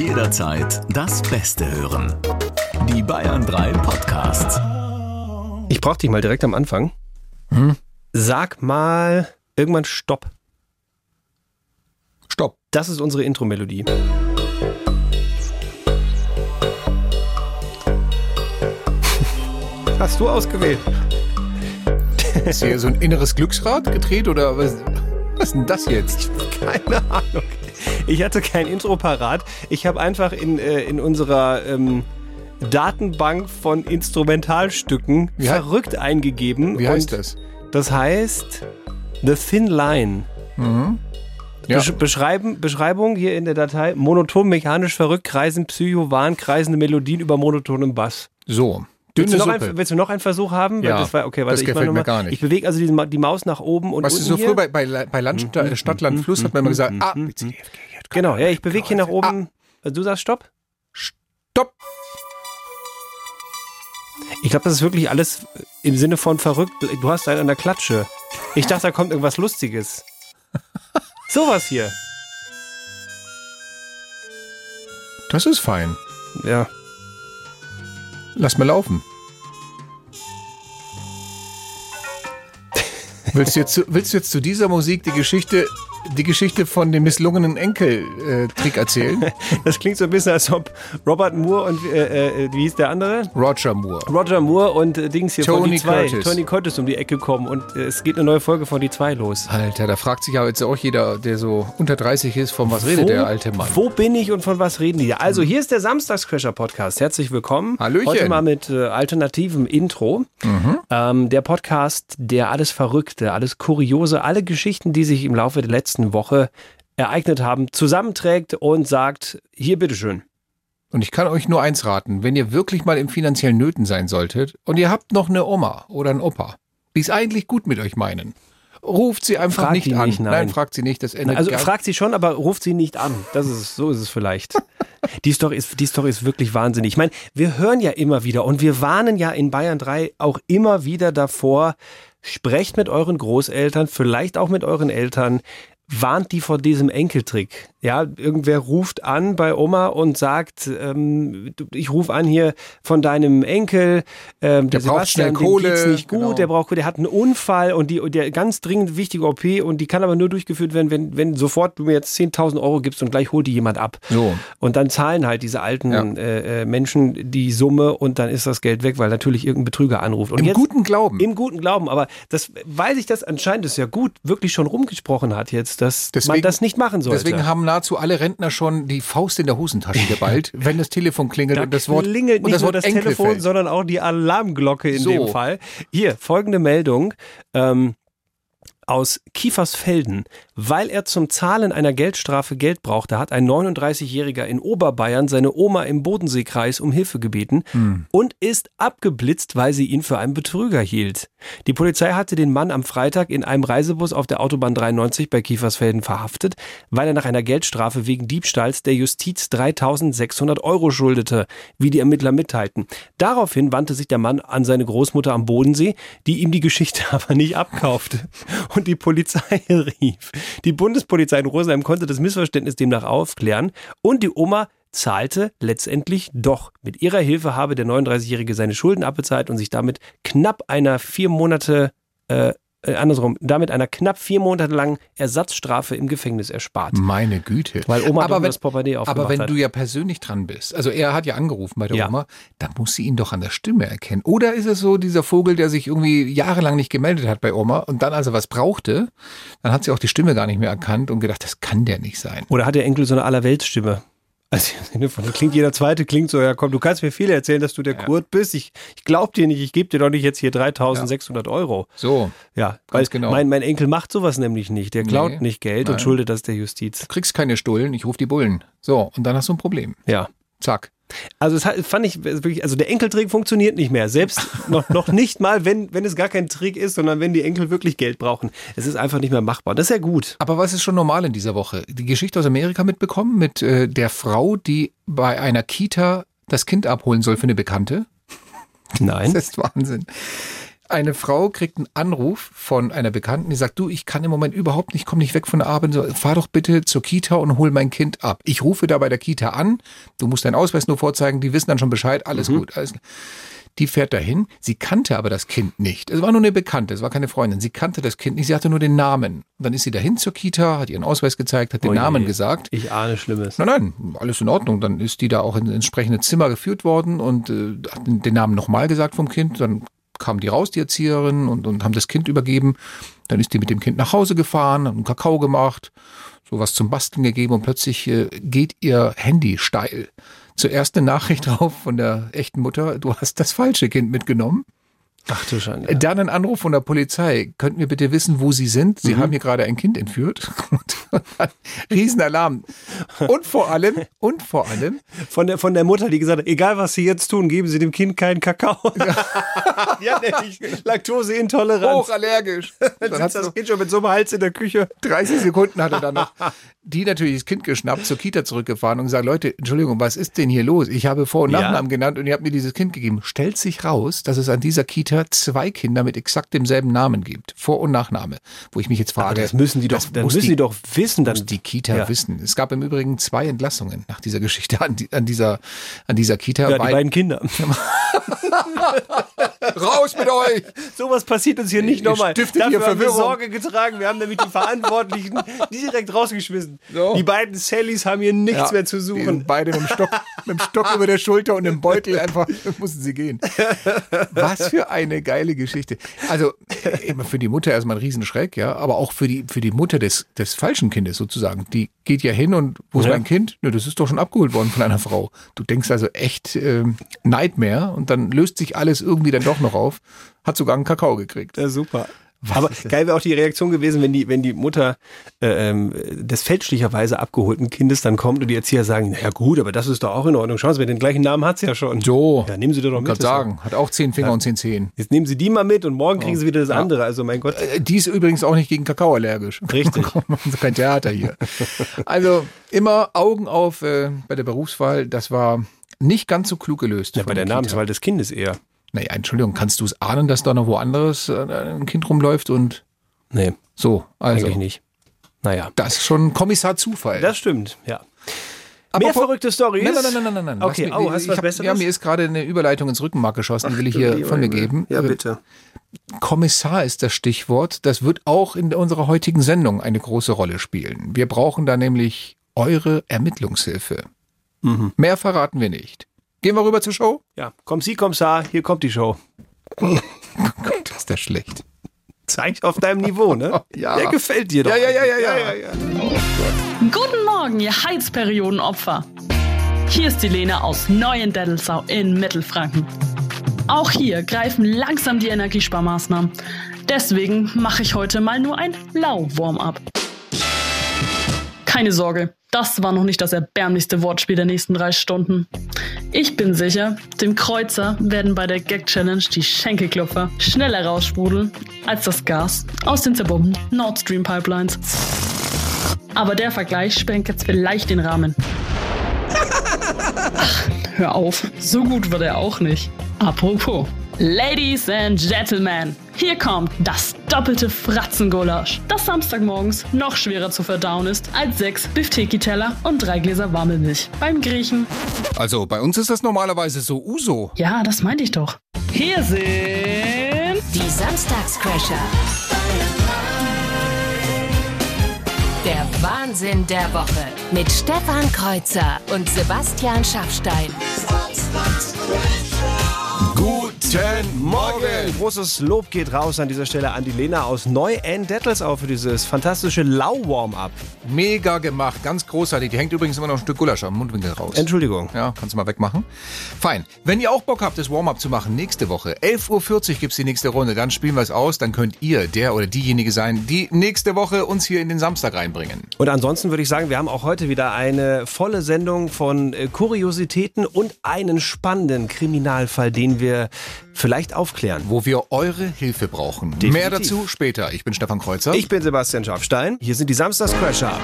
Jederzeit das Beste hören. Die Bayern 3 Podcasts. Ich brauch dich mal direkt am Anfang. Hm? Sag mal irgendwann Stopp. Stopp. Das ist unsere Intro-Melodie. Hast du ausgewählt? Ist hier so ein inneres Glücksrad gedreht oder was, was ist denn das jetzt? Keine Ahnung. Ich hatte kein Intro parat. Ich habe einfach in, äh, in unserer ähm, Datenbank von Instrumentalstücken Wie verrückt eingegeben. Wie heißt das? Das heißt The Thin Line. Ja. Besch beschreiben, Beschreibung hier in der Datei: monoton, mechanisch verrückt, kreisen, psycho, wahn, kreisende Melodien über monotonem Bass. So, Willst dünne du, noch Suppe. einen, willst du noch einen Versuch haben? Ja, das war, okay, warte, das ich gefällt noch mir gar nicht. Ich bewege also die, die Maus nach oben und du, unten so hier. früher bei, bei, bei Land, Sta- Stadt, Land, Fluss hat man immer gesagt, ah. Genau, ja, ich bewege hier nach oben. Ah. Also Du sagst Stopp? Stopp. Ich glaube, das ist wirklich alles im Sinne von verrückt. Du hast einen an der Klatsche. Ich dachte, da kommt irgendwas Lustiges. Sowas hier. Das ist fein. Ja. Lass mal laufen. Willst du jetzt, zu- willst du jetzt zu dieser Musik die Geschichte, die Geschichte von dem misslungenen Enkeltrick erzählen? Das klingt so ein bisschen, als ob Robert Moore und äh, äh, wie hieß der andere? Roger Moore. Roger Moore und äh, Dings hier von Tony die zwei, Curtis. Tony Curtis um die Ecke kommen und äh, es geht eine neue Folge von die zwei los. Alter, da fragt sich ja jetzt auch jeder, der so unter 30 ist, von was redet der alte Mann? Wo bin ich und von was reden die? Also, hier ist der Samstagscrasher-Podcast. Herzlich willkommen. Hallöchen. Heute mal mit äh, alternativem Intro. Ähm, der Podcast, der alles Verrückte, alles Kuriose, alle Geschichten, die sich im Laufe der letzten Woche ereignet haben, zusammenträgt und sagt, hier bitteschön. Und ich kann euch nur eins raten, wenn ihr wirklich mal im finanziellen Nöten sein solltet und ihr habt noch eine Oma oder einen Opa, die es eigentlich gut mit euch meinen, ruft sie einfach Fragt nicht an. nicht, nein. fragt sie nicht. Das endet Also fragt sie schon, aber ruft sie nicht an. Das ist so ist es vielleicht. Die Story ist, die Story ist wirklich wahnsinnig. Ich meine, wir hören ja immer wieder und wir warnen ja in Bayern 3 auch immer wieder davor, sprecht mit euren Großeltern, vielleicht auch mit euren Eltern, warnt die vor diesem Enkeltrick. Ja, irgendwer ruft an bei Oma und sagt, ähm, ich rufe an hier von deinem Enkel, ähm, der, Der braucht Sebastian, schnell Kohle, geht's nicht gut, genau. der braucht, der hat einen Unfall und die, und der ganz dringend wichtige OP und die kann aber nur durchgeführt werden, wenn, wenn sofort du mir jetzt 10.000 Euro gibst und gleich holt die jemand ab. So. Und dann zahlen halt diese alten Ja. äh, äh, Menschen die Summe und dann ist das Geld weg, weil natürlich irgendein Betrüger anruft. Und Im jetzt, guten Glauben. Im guten Glauben, aber das, weil sich das anscheinend ist ja gut wirklich schon rumgesprochen hat jetzt, dass man Deswegen- das nicht machen sollte. Deswegen haben nahezu alle Rentner schon die Faust in der Hosentasche geballt, wenn das Telefon klingelt da und das Wort, klingelt und nicht das nur das Enkel Telefon, fällt. sondern auch die Alarmglocke in So. dem Fall. Hier, folgende Meldung. Ähm, aus Kiefersfelden. Weil er zum Zahlen einer Geldstrafe Geld brauchte, hat ein 39-Jähriger in Oberbayern seine Oma im Bodenseekreis um Hilfe gebeten und ist abgeblitzt, weil sie ihn für einen Betrüger hielt. Die Polizei hatte den Mann am Freitag in einem Reisebus auf der Autobahn 93 bei Kiefersfelden verhaftet, weil er nach einer Geldstrafe wegen Diebstahls der Justiz 3600 Euro schuldete, wie die Ermittler mitteilten. Daraufhin wandte sich der Mann an seine Großmutter am Bodensee, die ihm die Geschichte aber nicht abkaufte und die Polizei rief. Die Bundespolizei in Rosenheim konnte das Missverständnis demnach aufklären und die Oma zahlte letztendlich doch. Mit ihrer Hilfe habe der 39-Jährige seine Schulden abbezahlt und sich damit knapp einer vier Monate, äh, äh, andersrum, damit einer knapp vier Monate langen Ersatzstrafe im Gefängnis erspart. Meine Güte. Weil Oma aber wenn, das Portemonnaie aufgemacht aber wenn hat. du ja persönlich dran bist, also er hat ja angerufen bei der Ja. Oma, dann muss sie ihn doch an der Stimme erkennen. Oder ist es so dieser Vogel, der sich irgendwie jahrelang nicht gemeldet hat bei Oma und dann, als er was brauchte, dann hat sie auch die Stimme gar nicht mehr erkannt und gedacht, das kann der nicht sein. Oder hat der Enkel so eine Allerweltsstimme? Also von, klingt jeder zweite, klingt so, ja komm, du kannst mir viel erzählen, dass du der Kurt bist. Ich, ich glaub dir nicht, ich gebe dir doch nicht jetzt hier 3600 Euro. So, Ja, weil Ganz genau. mein, mein Enkel macht sowas nämlich nicht. Der klaut Nee, nicht Geld nein. und schuldet das der Justiz. du kriegst keine Stullen, ich rufe die Bullen. So, und dann hast du ein Problem. Ja. Zack. Also es hat, fand ich wirklich, also der Enkeltrick funktioniert nicht mehr. Selbst noch, noch nicht mal, wenn, wenn es gar kein Trick ist, sondern wenn die Enkel wirklich Geld brauchen. Es ist einfach nicht mehr machbar. Das ist ja gut. Aber was ist schon normal in dieser Woche? Die Geschichte aus Amerika mitbekommen mit äh, der Frau, die bei einer Kita das Kind abholen soll für eine Bekannte? Nein. Das ist Wahnsinn. Eine Frau kriegt einen Anruf von einer Bekannten, die sagt, du, ich kann im Moment überhaupt nicht, komm nicht weg von der Arbeit, so, fahr doch bitte zur Kita und hol mein Kind ab. Ich rufe da bei der Kita an, du musst deinen Ausweis nur vorzeigen, die wissen dann schon Bescheid, alles gut. Alles, die fährt dahin, sie kannte aber das Kind nicht. Es war nur eine Bekannte, es war keine Freundin. Sie kannte das Kind nicht, sie hatte nur den Namen. Und dann ist sie dahin zur Kita, hat ihren Ausweis gezeigt, hat den Oh je. Namen gesagt. Ich ahne Schlimmes. Nein, nein, alles in Ordnung. Dann ist die da auch ins entsprechende Zimmer geführt worden und äh, hat den den Namen nochmal gesagt vom Kind. Dann kam die raus, die Erzieherin, und, und haben das Kind übergeben. Dann ist die mit dem Kind nach Hause gefahren, hat einen Kakao gemacht, sowas zum Basteln gegeben und plötzlich äh, geht ihr Handy steil. Zuerst eine Nachricht drauf von der echten Mutter, du hast das falsche Kind mitgenommen. Ach du Schande. Dann ein Anruf von der Polizei. Könnten wir bitte wissen, wo Sie sind? Sie haben hier gerade ein Kind entführt. Riesenalarm. Und vor allem, und vor allem, Von der, von der Mutter, die gesagt hat, egal was Sie jetzt tun, geben Sie dem Kind keinen Kakao. hat nämlich Laktoseintoleranz. hochallergisch. Dann sitzt das Kind schon mit so einem Hals in der Küche. 30 Sekunden hat er dann noch die natürlich das Kind geschnappt, zur Kita zurückgefahren und gesagt, Leute, Entschuldigung, was ist denn hier los? Ich habe Vor- und Ja. Nachnamen genannt und ihr habt mir dieses Kind gegeben. Stellt sich raus, dass es an dieser Kita zwei Kinder mit exakt demselben Namen gibt. Vor- und Nachname. Wo ich mich jetzt frage. das müssen die doch, das dann müssen die, doch wissen. Dann, muss die Kita Ja. wissen. Es gab im Übrigen zwei Entlassungen nach dieser Geschichte an, die, an dieser, an dieser Kita. ja, die weil- beiden Kinder. Raus mit euch! Sowas passiert uns hier nicht nochmal. stiftet Dafür hier haben wir. Sorge getragen. Wir haben nämlich die Verantwortlichen direkt rausgeschmissen. So. Die beiden Sallys haben hier nichts Ja, mehr zu Die sind suchen. beide mit dem Stock, mit dem Stock über der Schulter und im Beutel einfach mussten sie gehen. Was für eine geile Geschichte. Also äh, immer für die Mutter erstmal ein Riesenschreck, ja, aber auch für die, für die Mutter des, des falschen Kindes sozusagen. Die geht ja hin und wo ist Ja. mein Kind? Nö, das ist doch schon abgeholt worden von einer Frau. Du denkst also echt ähm, Nightmare und dann löst sich alles irgendwie dann doch noch auf. Hat sogar einen Kakao gekriegt. Ja, super. Aber geil wäre auch die Reaktion gewesen, wenn die, wenn die Mutter äh, ähm, des fälschlicherweise abgeholten Kindes dann kommt und die Erzieher sagen, naja gut, aber das ist doch auch in Ordnung. Schauen Sie, den gleichen Namen hat's ja schon. So, Ja, nehmen Sie doch noch mit. ist sagen, hat auch zehn Finger und zehn Zehen. Jetzt nehmen Sie die mal mit und morgen kriegen Sie wieder das andere. Also mein Gott. Äh, Die ist übrigens auch nicht gegen Kakao allergisch. Richtig. Kein Theater hier. Also immer Augen auf äh, bei der Berufswahl. Das war nicht ganz so klug gelöst. Ja, bei der Kita. Namenswahl des Kindes eher. Naja, Entschuldigung, kannst du es ahnen, dass da noch woanders äh, ein Kind rumläuft und Nee, so? Also, eigentlich nicht. Naja. das ist schon Kommissar Zufall. Das stimmt, ja. Aber Mehr verrückte Storys? Nein, nein, nein, nein, nein, nein. Okay, mich- oh, hast du was hab, Besseres? Ja, mir ist gerade eine Überleitung ins Rückenmark geschossen, die will ich hier von mir geben. Ja, Äh, bitte. Kommissar ist das Stichwort. Das wird auch in unserer heutigen Sendung eine große Rolle spielen. Wir brauchen da nämlich eure Ermittlungshilfe. Mhm. Mehr verraten wir nicht. Gehen wir rüber zur Show? Ja, komm Sie, komm Sa, hier kommt die Show. Gott, ist das schlecht. Zeig auf deinem Niveau, ne? Ja. Der gefällt dir doch. Ja, ja, ja, ja, ja. ja. Guten Morgen, ihr Heizperiodenopfer. Hier ist die Lena aus Neuendettelsau in Mittelfranken. Auch hier greifen langsam die Energiesparmaßnahmen. Deswegen mache ich heute mal nur ein Lau-Warm-up. Keine Sorge, das war noch nicht das erbärmlichste Wortspiel der nächsten drei Stunden. Ich bin sicher, dem Kreuzer werden bei der Gag-Challenge die Schenkelklopfer schneller raussprudeln als das Gas aus den zerbombten Nord Stream Pipelines. Aber der Vergleich sprengt jetzt vielleicht den Rahmen. Ach, hör auf, so gut wird er auch nicht. Apropos. Ladies and Gentlemen, hier kommt das doppelte Fratzengulasch, das Samstagmorgens noch schwerer zu verdauen ist als sechs Bifteki-Teller und drei Gläser warme Milch beim Griechen. Also bei uns ist das normalerweise so Uso. Ja, das meinte ich doch. Hier sind Die Samstagscrasher. Der Wahnsinn der Woche mit Stefan Kreuzer und Sebastian Schaffstein. Guten Morgen! Großes Lob geht raus an dieser Stelle an die Lena aus Neu-Endettelsau für dieses fantastische Lau-Warm-Up. Mega gemacht, ganz großartig. Die hängt übrigens immer noch ein Stück Gulasch am Mundwinkel raus. Entschuldigung. Ja, kannst du mal wegmachen. Fein. Wenn ihr auch Bock habt, das Warm-up zu machen, nächste Woche, 11.40 Uhr gibt's die nächste Runde, dann spielen wir es aus, dann könnt ihr der oder diejenige sein, die nächste Woche uns hier in den Samstag reinbringen. Und ansonsten würde ich sagen, wir haben auch heute wieder eine volle Sendung von äh, Kuriositäten und einen spannenden Kriminalfall, den wir vielleicht aufklären. Wo wir eure Hilfe brauchen. Definitiv. Mehr dazu später. Ich bin Stefan Kreuzer. Ich bin Sebastian Schafstein. Hier sind die Samstagscrasher.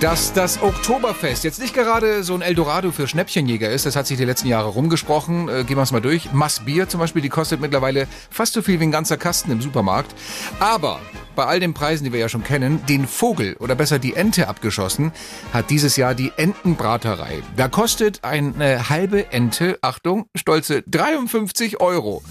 Dass das Oktoberfest jetzt nicht gerade so ein Eldorado für Schnäppchenjäger ist, das hat sich die letzten Jahre rumgesprochen. Äh, gehen wir es mal durch. Massbier zum Beispiel, die kostet mittlerweile fast so viel wie ein ganzer Kasten im Supermarkt. Aber bei all den Preisen, die wir ja schon kennen, den Vogel oder besser die Ente abgeschossen, hat dieses Jahr die Entenbraterei. Da kostet eine halbe Ente, Achtung, stolze 53 Euro.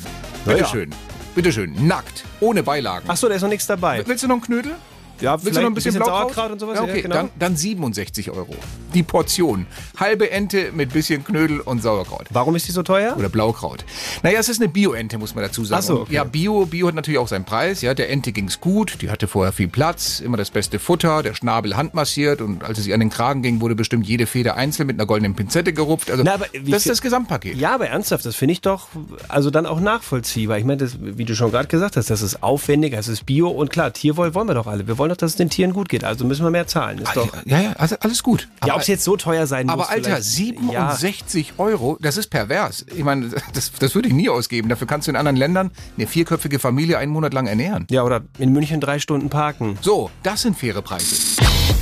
Bitteschön. Bitteschön. Nackt. Ohne Beilagen. Ach so, da ist noch nichts dabei. Willst du noch einen Knödel? Ja, Willst du noch ein bisschen, Blaukraut? Sauerkraut und sowas? Ja, okay, Ja, genau. dann, dann 67 Euro. Die Portion. Halbe Ente mit bisschen Knödel und Sauerkraut. Warum ist die so teuer? Oder Blaukraut. Naja, es ist eine Bio-Ente, muss man dazu sagen. Ach so, okay. Ja, Bio, Bio hat natürlich auch seinen Preis. Ja, der Ente ging's gut, die hatte vorher viel Platz, immer das beste Futter, der Schnabel handmassiert und als es ihr an den Kragen ging, wurde bestimmt jede Feder einzeln mit einer goldenen Pinzette gerupft. Also Na, das ist das Gesamtpaket. Ja, aber ernsthaft, das finde ich doch also dann auch nachvollziehbar. Ich meine, wie du schon gerade gesagt hast, das ist aufwendig, das ist Bio und klar, Tierwohl wollen wir doch alle. Wir wollen doch, dass es den Tieren gut geht. Also müssen wir mehr zahlen. Ist doch. Ja, ja, also alles gut. Ja, Aber- ob es jetzt so teuer sein muss. Aber Alter, vielleicht- Ja, 67 Euro, das ist pervers. Ich meine, das, das würde ich nie ausgeben. Dafür kannst du in anderen Ländern eine vierköpfige Familie einen Monat lang ernähren. ja, oder in München drei Stunden parken. So, das sind faire Preise.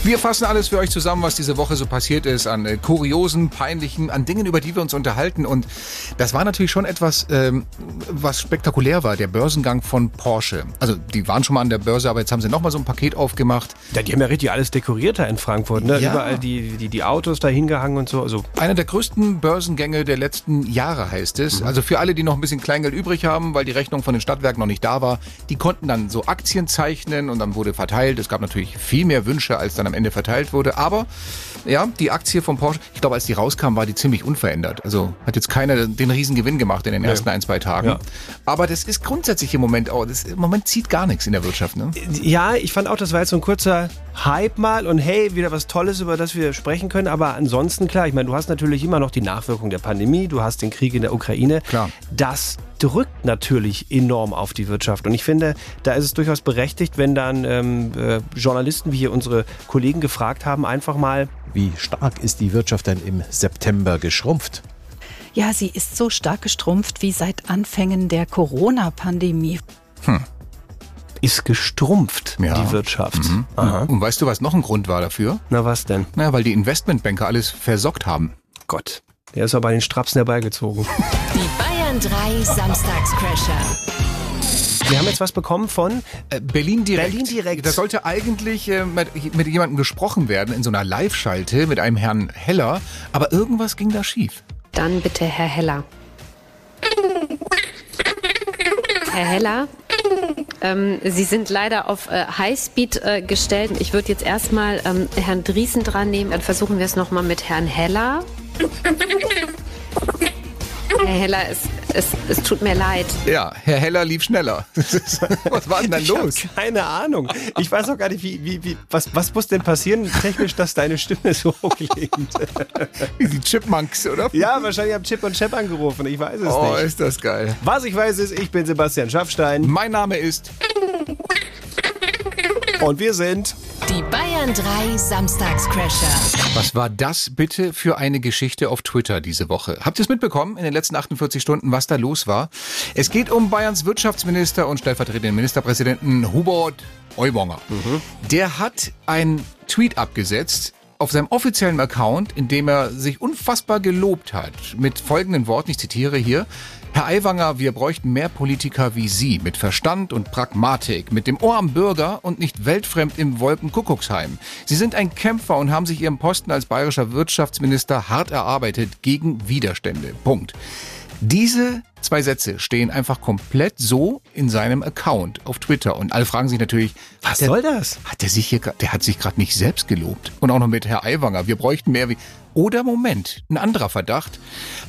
Wir fassen alles für euch zusammen, was diese Woche so passiert ist, an äh, kuriosen, peinlichen, an Dingen, über die wir uns unterhalten. Und das war natürlich schon etwas, ähm, was spektakulär war, der Börsengang von Porsche. Also die waren schon mal an der Börse, aber jetzt haben sie nochmal so ein Paket aufgemacht. Ja, die haben ja richtig alles dekoriert da in Frankfurt. Ne? Ja. Überall die, die, die Autos da hingehangen und so. Also Einer der größten Börsengänge der letzten Jahre heißt es. Also für alle, die noch ein bisschen Kleingeld übrig haben, weil die Rechnung von den Stadtwerken noch nicht da war, die konnten dann so Aktien zeichnen und dann wurde verteilt. Es gab natürlich viel mehr Wünsche, als dann am Ende verteilt wurde. Aber ja, die Aktie von Porsche, ich glaube, als die rauskam, war die ziemlich unverändert. Also hat jetzt keiner den riesen Gewinn gemacht in den ersten ein, zwei Tagen. Ja. Aber das ist grundsätzlich im Moment auch, das, im Moment zieht gar nichts in der Wirtschaft. Ne? Ja, ich fand auch, das war jetzt so ein kurzer Hype mal und hey, wieder was Tolles, über das wir sprechen können. Aber ansonsten, klar, ich meine, du hast natürlich immer noch die Nachwirkung der Pandemie, du hast den Krieg in der Ukraine. Klar. Das drückt natürlich enorm auf die Wirtschaft. Und ich finde, da ist es durchaus berechtigt, wenn dann ähm, äh, Journalisten wie hier unsere Kollegen gefragt haben, einfach mal, Wie stark ist die Wirtschaft denn im September geschrumpft? Ja, sie ist so stark gestrumpft wie seit Anfängen der Corona-Pandemie. ist gestrumpft, Ja. die Wirtschaft. Aha. Und weißt du, was noch ein Grund war dafür? Na was denn? Naja, weil die Investmentbanker alles versockt haben. Gott, der ist aber bei den Strapsen herbeigezogen. Die Bayern 3 Samstagscrasher. Wir haben jetzt was bekommen von Äh, Berlin direkt. Berlin direkt. Da sollte eigentlich äh, mit, mit jemandem gesprochen werden in so einer Live-Schalte mit einem Herrn Heller, aber irgendwas ging da schief. Dann bitte Herr Heller. Herr Heller, ähm, Sie sind leider auf äh, Highspeed äh, gestellt. Ich würde jetzt erstmal ähm, Herrn Driesen dran nehmen. Dann versuchen wir es nochmal mit Herrn Heller. Herr Heller, es, es, es tut mir leid. Ja, Herr Heller lief schneller. was war denn da los? keine Ahnung. Ich weiß auch gar nicht, wie, wie, wie, was, was muss denn passieren technisch, dass deine Stimme so hoch klingt? Die Chipmunks, oder? ja, wahrscheinlich haben Chip und Chap angerufen. Ich weiß es Oh, nicht. ist das geil. Was ich weiß ist, ich bin Sebastian Schaffstein Mein Name ist. und wir sind Die Bayern 3 Samstagscrasher. Was war das bitte für eine Geschichte auf Twitter diese Woche? Habt ihr es mitbekommen in den letzten 48 Stunden, was da los war? Es geht um Bayerns Wirtschaftsminister und stellvertretenden Ministerpräsidenten Hubert Aiwanger. Der hat einen Tweet abgesetzt auf seinem offiziellen Account, in dem er sich unfassbar gelobt hat. Mit folgenden Worten, ich zitiere hier. Herr Aiwanger, wir bräuchten mehr Politiker wie Sie, mit Verstand und Pragmatik, mit dem Ohr am Bürger und nicht weltfremd im Wolkenkuckucksheim. Sie sind ein Kämpfer und haben sich Ihren Posten als bayerischer Wirtschaftsminister hart erarbeitet gegen Widerstände. Punkt. Diese zwei Sätze stehen einfach komplett so in seinem Account auf Twitter und alle fragen sich natürlich, Was der- soll das? Hat der sich hier, der hat sich gerade nicht selbst gelobt und auch noch mit Herr Aiwanger. Wir bräuchten mehr wie. Oder Moment, ein anderer Verdacht.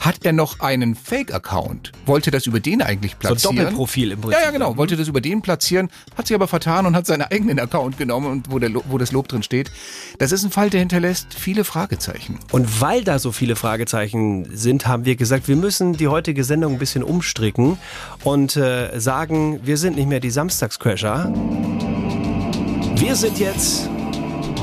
Hat er noch einen Fake-Account? Wollte das über den eigentlich so platzieren? Doppelprofil im Prinzip. Ja, ja, genau. Wollte das über den platzieren, hat sich aber vertan und hat seinen eigenen Account genommen und wo, der, wo das Lob drin steht. Das ist ein Fall, der hinterlässt viele Fragezeichen. Und weil da so viele Fragezeichen sind, haben wir gesagt, wir müssen die heutige Sendung ein bisschen umstricken und äh, sagen, wir sind nicht mehr die Samstagscrasher. Wir sind jetzt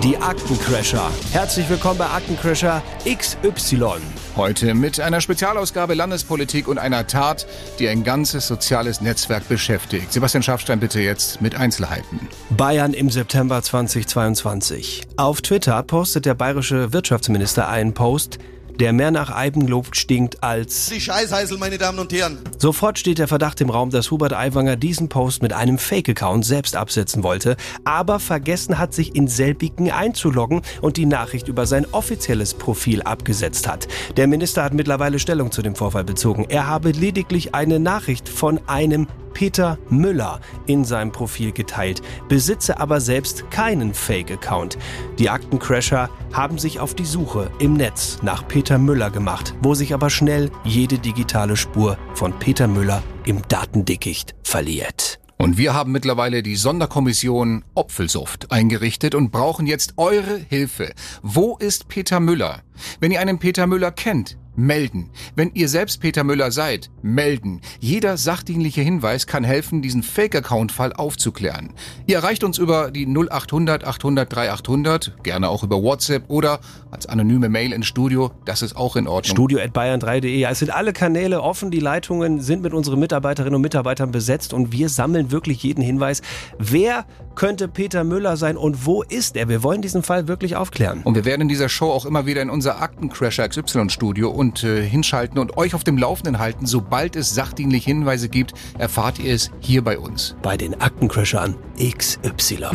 Die Aktencrasher. Herzlich willkommen bei Aktencrasher XY. Heute mit einer Spezialausgabe Landespolitik und einer Tat, die ein ganzes soziales Netzwerk beschäftigt. Sebastian Schafstein bitte jetzt mit Einzelheiten. Bayern im September 2022. Auf Twitter postet der bayerische Wirtschaftsminister einen Post, der mehr nach Eigenlob stinkt als Die Scheißheißel, meine Damen und Herren. Sofort steht der Verdacht im Raum, dass Hubert Aiwanger diesen Post mit einem Fake-Account selbst absetzen wollte, aber vergessen hat, sich in selbigen einzuloggen und die Nachricht über sein offizielles Profil abgesetzt hat. Der Minister hat mittlerweile Stellung zu dem Vorfall bezogen. Er habe lediglich eine Nachricht von einem Peter Müller in seinem Profil geteilt, besitze aber selbst keinen Fake-Account. Die Aktencrasher haben sich auf die Suche im Netz nach Peter Müller gemacht, wo sich aber schnell jede digitale Spur von Peter Müller im Datendickicht verliert. Und wir haben mittlerweile die Sonderkommission Opfelsuft eingerichtet und brauchen jetzt eure Hilfe. Wo ist Peter Müller? Wenn ihr einen Peter Müller kennt, melden. Wenn ihr selbst Peter Müller seid, melden. Jeder sachdienliche Hinweis kann helfen, diesen Fake-Account-Fall aufzuklären. Ihr erreicht uns über die 0800 800 3800, gerne auch über WhatsApp oder als anonyme Mail ins Studio. Das ist auch in Ordnung. Studio at bayern3.de. Es sind alle Kanäle offen, die Leitungen sind mit unseren Mitarbeiterinnen und Mitarbeitern besetzt und wir sammeln wirklich jeden Hinweis. Wer könnte Peter Müller sein und wo ist er? Wir wollen diesen Fall wirklich aufklären. Und wir werden in dieser Show auch immer wieder in unser Aktencrasher XY Studio und äh, hinschalten und euch auf dem Laufenden halten. Sobald es sachdienliche Hinweise gibt, erfahrt ihr es hier bei uns. Bei den Aktencrashern XY.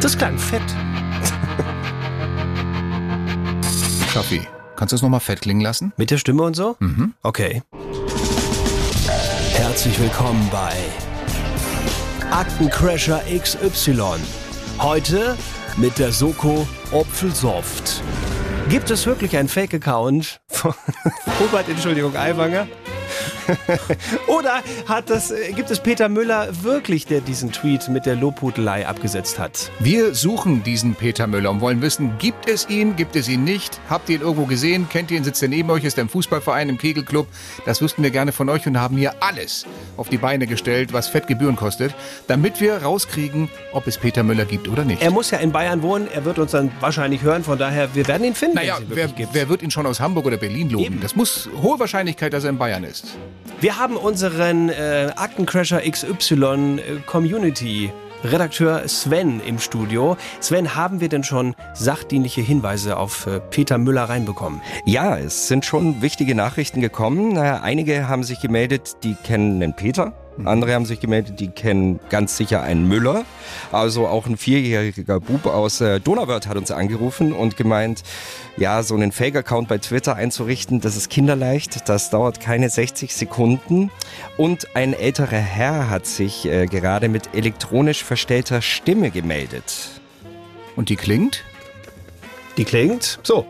Das klang fett. Schaffi, kannst du es nochmal fett klingen lassen? Mit der Stimme und so? Mhm. Okay. Herzlich willkommen bei Aktencrasher XY. Heute mit der Soko Opfelsoft. Gibt es wirklich einen Fake-Account von Robert, Entschuldigung, Aiwanger? Oder hat das, äh, gibt es Peter Müller wirklich, der diesen Tweet mit der Lobhudelei abgesetzt hat? Wir suchen diesen Peter Müller und wollen wissen, gibt es ihn, gibt es ihn nicht? Habt ihr ihn irgendwo gesehen? Kennt ihr ihn? Sitzt er neben euch? Ist er im Fußballverein, im Kegelclub? Das wüssten wir gerne von euch und haben hier alles auf die Beine gestellt, was Fettgebühren kostet, damit wir rauskriegen, ob es Peter Müller gibt oder nicht. Er muss ja in Bayern wohnen, er wird uns dann wahrscheinlich hören, von daher, wir werden ihn finden. Naja, wer, wer wird ihn schon aus Hamburg oder Berlin loben? Eben. Das muss hohe Wahrscheinlichkeit, dass er in Bayern ist. Wir haben unseren äh, Aktencrasher XY äh, Community Redakteur Sven im Studio. Sven, haben wir denn schon sachdienliche Hinweise auf äh, Peter Müller reinbekommen? Ja, es sind schon wichtige Nachrichten gekommen. Einige haben sich gemeldet, die kennen den Peter. Andere haben sich gemeldet, die kennen ganz sicher einen Müller. Also auch ein vierjähriger Bub aus äh, Donauwörth hat uns angerufen und gemeint, ja, so einen Fake-Account bei Twitter einzurichten, das ist kinderleicht, das dauert keine 60 Sekunden. Und ein älterer Herr hat sich äh, gerade mit elektronisch verstellter Stimme gemeldet. Und die klingt? Die klingt so.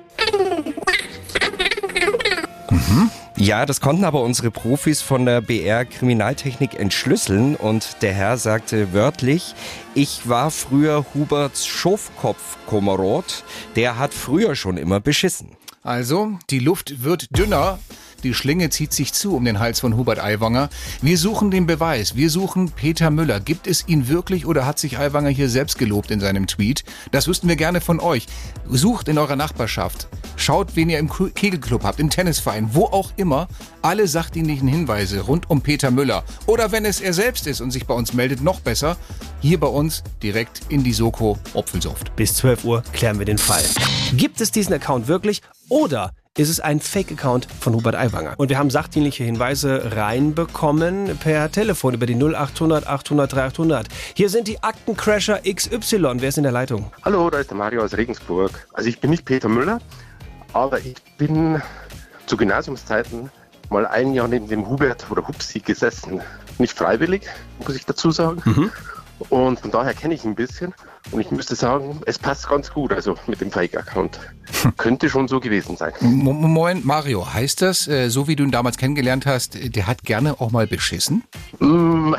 Ja, das konnten aber unsere Profis von der BR Kriminaltechnik entschlüsseln und der Herr sagte wörtlich, ich war früher Huberts Schofkopf-Komarot, der hat früher schon immer beschissen. Also, die Luft wird dünner. Die Schlinge zieht sich zu um den Hals von Hubert Aiwanger. Wir suchen den Beweis. Wir suchen Peter Müller. Gibt es ihn wirklich oder hat sich Aiwanger hier selbst gelobt in seinem Tweet? Das wüssten wir gerne von euch. Sucht in eurer Nachbarschaft. Schaut, wen ihr im Kegelclub habt, im Tennisverein, wo auch immer. Alle sachdienlichen Hinweise rund um Peter Müller. Oder wenn es er selbst ist und sich bei uns meldet, noch besser. Hier bei uns direkt in die Soko Opfelsoft. Bis 12 Uhr klären wir den Fall. Gibt es diesen Account wirklich oder ist es ein Fake-Account von Hubert Aiwanger? Und wir haben sachdienliche Hinweise reinbekommen per Telefon über die 0800 800 3800. Hier sind die Aktencrasher XY. Wer ist in der Leitung? Hallo, da ist der Mario aus Regensburg. Also ich bin nicht Peter Müller, aber ich bin zu Gymnasiumszeiten mal ein Jahr neben dem Hubert oder Hupsi gesessen. Nicht freiwillig, muss ich dazu sagen. Und von daher kenne ich ihn ein bisschen. Und ich müsste sagen, es passt ganz gut, also mit dem Fake-Account. Könnte schon so gewesen sein. Mo- Moin, Mario, heißt das, äh, so wie du ihn damals kennengelernt hast, der hat gerne auch mal beschissen? Mm,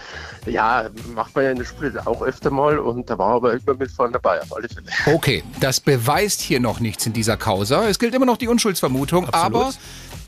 ja, macht man ja in der Schule auch öfter mal und da war aber immer mit vorne dabei, auf alle Fälle. Okay, das beweist hier noch nichts in dieser Causa. Es gilt immer noch die Unschuldsvermutung, aber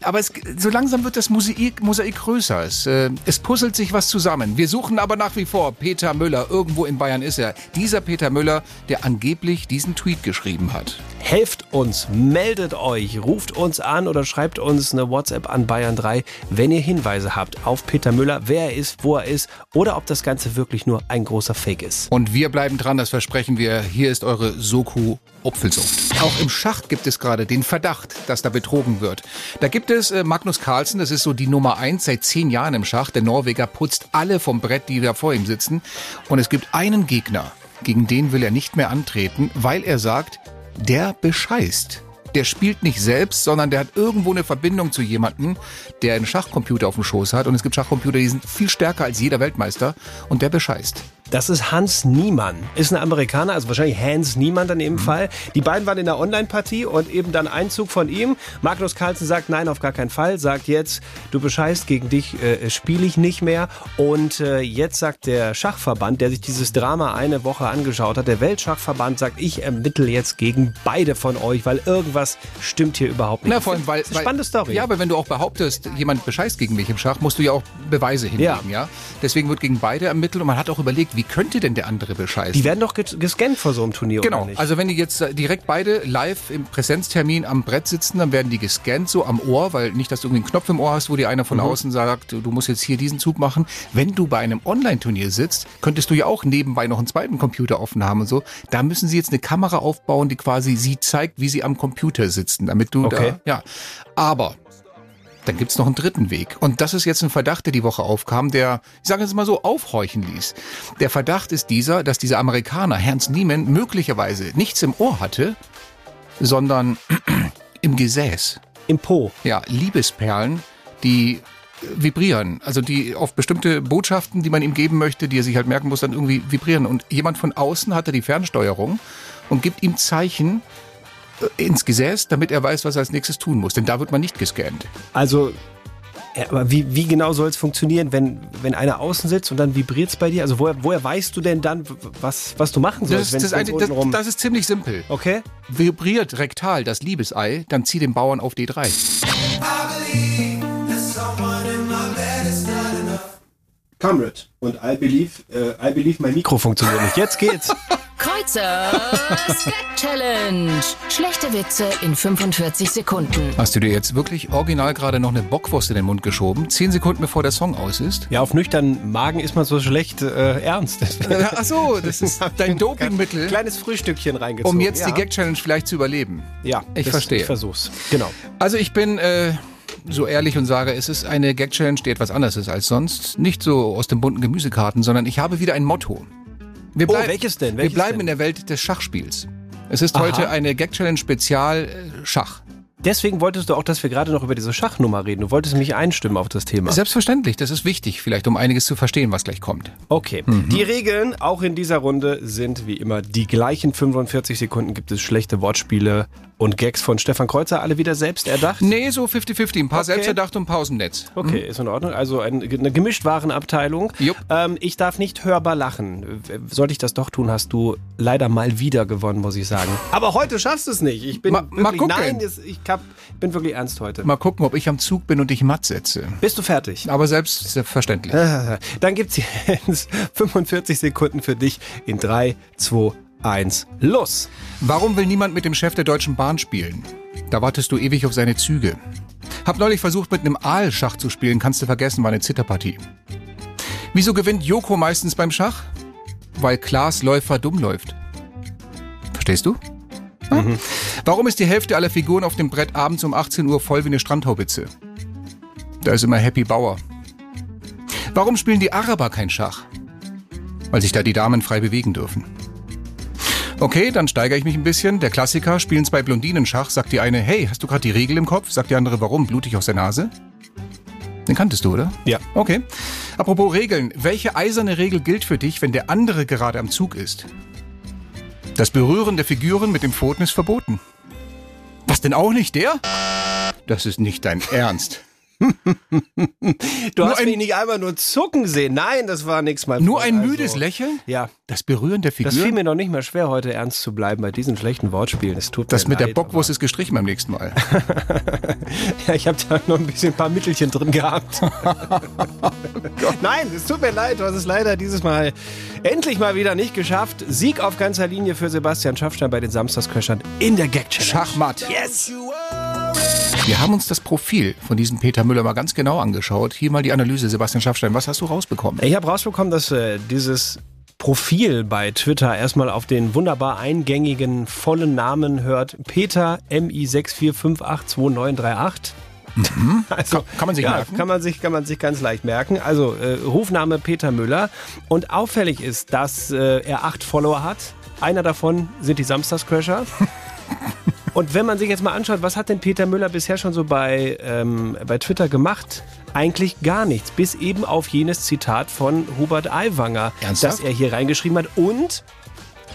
aber es, so langsam wird das Mosaik, Mosaik größer. Es, äh, es puzzelt sich was zusammen. Wir suchen aber nach wie vor Peter Müller. Irgendwo in Bayern ist er. Dieser Peter Müller, der angeblich diesen Tweet geschrieben hat. Helft uns, meldet euch, ruft uns an oder schreibt uns eine WhatsApp an Bayern 3, wenn ihr Hinweise habt auf Peter Müller, wer er ist, wo er ist oder ob das Ganze wirklich nur ein großer Fake ist. Und wir bleiben dran, das versprechen wir. Hier ist eure Soku Opfelsucht. Auch im Schach gibt es gerade den Verdacht, dass da betrogen wird. Da gibt es äh, Magnus Carlsen, das ist so die Nummer eins seit zehn Jahren im Schach. Der Norweger putzt alle vom Brett, die da vor ihm sitzen. Und es gibt einen Gegner, gegen den will er nicht mehr antreten, weil er sagt, der bescheißt. Der spielt nicht selbst, sondern der hat irgendwo eine Verbindung zu jemandem, der einen Schachcomputer auf dem Schoß hat. Und es gibt Schachcomputer, die sind viel stärker als jeder Weltmeister. Und der bescheißt. Das ist Hans Niemann. Ist ein Amerikaner, also wahrscheinlich Hans Niemann dann im mhm. Fall. Die beiden waren in der Online-Partie und eben dann Einzug von ihm. Magnus Carlsen sagt, nein, auf gar keinen Fall. Sagt jetzt, du bescheißt, gegen dich äh, spiele ich nicht mehr. Und äh, jetzt sagt der Schachverband, der sich dieses Drama eine Woche angeschaut hat, der Weltschachverband sagt, ich ermittle jetzt gegen beide von euch, weil irgendwas stimmt hier überhaupt nicht. Na, vor allem, weil, weil, spannende Story. Ja, aber wenn du auch behauptest, jemand bescheißt gegen mich im Schach, musst du ja auch Beweise hinlegen, ja. ja? Deswegen wird gegen beide ermittelt und man hat auch überlegt, wie könnte denn der andere bescheißen? Die werden doch gescannt vor so einem Turnier, Genau. Nicht? Also wenn die jetzt äh, direkt beide live im Präsenztermin am Brett sitzen, dann werden die gescannt so am Ohr, weil nicht, dass du irgendwie einen Knopf im Ohr hast, wo dir einer von mhm. außen sagt, du musst jetzt hier diesen Zug machen. Wenn du bei einem Online-Turnier sitzt, könntest du ja auch nebenbei noch einen zweiten Computer offen haben und so. Da müssen sie jetzt eine Kamera aufbauen, die quasi sie zeigt, wie sie am Computer sitzen, damit du okay. da, ja. Aber dann gibt's noch einen dritten Weg. Und das ist jetzt ein Verdacht, der die Woche aufkam, der, ich sage jetzt mal so, aufhorchen ließ. Der Verdacht ist dieser, dass dieser Amerikaner, Hans Niemann, möglicherweise nichts im Ohr hatte, sondern im Gesäß. Im Po. Ja, Liebesperlen, die vibrieren. Also die auf bestimmte Botschaften, die man ihm geben möchte, die er sich halt merken muss, dann irgendwie vibrieren. Und jemand von außen hatte die Fernsteuerung und gibt ihm Zeichen, ins Gesäß, damit er weiß, was er als nächstes tun muss. Denn da wird man nicht gescannt. Also ja, aber wie, wie genau soll es funktionieren, wenn, wenn einer außen sitzt und dann vibriert es bei dir? Also woher, woher weißt du denn dann, was, was du machen sollst? Das, das, eine, das, das ist ziemlich simpel. Okay. Vibriert rektal das Liebesei, dann zieh den Bauern auf D3. Comrade und I believe, äh, I believe mein Mikro funktioniert nicht. Jetzt geht's. Kreuzers Gag Challenge. Schlechte Witze in 45 Sekunden. Hast du dir jetzt wirklich original gerade noch eine Bockwurst in den Mund geschoben? Zehn Sekunden bevor der Song aus ist? Ja, auf nüchternen Magen ist man so schlecht äh, ernst. Ach so, das ist dein Dopingmittel. Kleines Frühstückchen reingezogen. Um jetzt ja. die Gag Challenge vielleicht zu überleben. Ja, ich das, verstehe. Ich versuch's. Genau. Also ich bin äh, so ehrlich und sage, es ist eine Gag Challenge, die etwas anders ist als sonst. Nicht so aus den bunten Gemüsekarten, sondern ich habe wieder ein Motto. Wir oh, welches denn? Welches wir bleiben denn? in derElt des Schachspiels. Es ist Aha. heute eine Gag Challenge Spezial äh, Schach. Deswegen wolltest du auch, dass wir gerade noch über diese Schachnummer reden. Du wolltest mich einstimmen auf das Thema. Selbstverständlich, das ist wichtig, vielleicht um einiges zu verstehen, was gleich kommt. Okay. Mhm. Die Regeln auch in dieser Runde sind wie immer die gleichen. 45 Sekunden gibt es schlechte Wortspiele und Gags von Stefan Kreuzer, alle wieder selbst erdacht? Nee, so 50-50. Ein paar okay. selbst erdacht und ein paar aus dem Netz. Okay, mhm. ist in Ordnung. Also eine, eine Gemischtwarenabteilung. Ähm, ich darf nicht hörbar lachen. Sollte ich das doch tun, hast du leider mal wieder gewonnen, muss ich sagen. Aber heute schaffst du es nicht. Ich bin mal, wirklich, mal gucken. nein, ich hab, bin wirklich ernst heute. Mal gucken, ob ich am Zug bin und dich matt setze. Bist du fertig? Aber selbstverständlich. Dann gibt's jetzt 45 Sekunden für dich in 3, 2, 1, los! Warum will niemand mit dem Chef der Deutschen Bahn spielen? Da wartest du ewig auf seine Züge. Hab neulich versucht, mit einem Aal Schach zu spielen, kannst du vergessen, war eine Zitterpartie. Wieso gewinnt Joko meistens beim Schach? Weil Klaas Läufer dumm läuft. Verstehst du? Mhm. Warum ist die Hälfte aller Figuren auf dem Brett abends um 18 Uhr voll wie eine Strandhaubitze? Da ist immer Happy Bauer. Warum spielen die Araber kein Schach? Weil sich da die Damen frei bewegen dürfen. Okay, dann steigere ich mich ein bisschen. Der Klassiker, spielen zwei Blondinen Schach, sagt die eine, hey, hast du gerade die Regel im Kopf? Sagt die andere, warum? Blutig aus der Nase? Den kanntest du, oder? Ja. Okay. Apropos Regeln, welche eiserne Regel gilt für dich, wenn der andere gerade am Zug ist? Das Berühren der Figuren mit dem Pfoten ist verboten. Was denn auch nicht der? Das ist nicht dein Ernst. Du hast ein- mich nicht einmal nur zucken sehen. Nein, das war nichts mal. Nur ein müdes Lächeln? Ja. Das Berühren der Figur? Das fiel mir noch nicht mal schwer, heute ernst zu bleiben bei diesen schlechten Wortspielen. Es tut Das mit der leid, Bockwurst ist gestrichen beim nächsten Mal. Ja, ich habe da noch ein bisschen ein paar Mittelchen drin gehabt. Nein, es tut mir leid, du hast es leider dieses Mal endlich mal wieder nicht geschafft. Sieg auf ganzer Linie für Sebastian Schaffstein bei den Samstagsköchern in der Gag Challenge. Schachmatt. Yes! Wir haben uns das Profil von diesem Peter Müller mal ganz genau angeschaut. Hier mal die Analyse, Sebastian Schaffstein. Was hast du rausbekommen? Ich habe rausbekommen, dass äh, dieses Profil bei Twitter erstmal auf den wunderbar eingängigen vollen Namen hört. Peter MI64582938. Also, Kann- kann man sich ja, merken? Kann man sich, kann man sich ganz leicht merken. Also äh, Rufname Peter Müller. Und auffällig ist, dass äh, er acht Follower hat. Einer davon sind die Samstagscrasher. Und wenn man sich jetzt mal anschaut, was hat denn Peter Müller bisher schon so bei, ähm, bei Twitter gemacht? Eigentlich gar nichts, bis eben auf jenes Zitat von Hubert Aiwanger, Ernsthaft? das er hier reingeschrieben hat. Und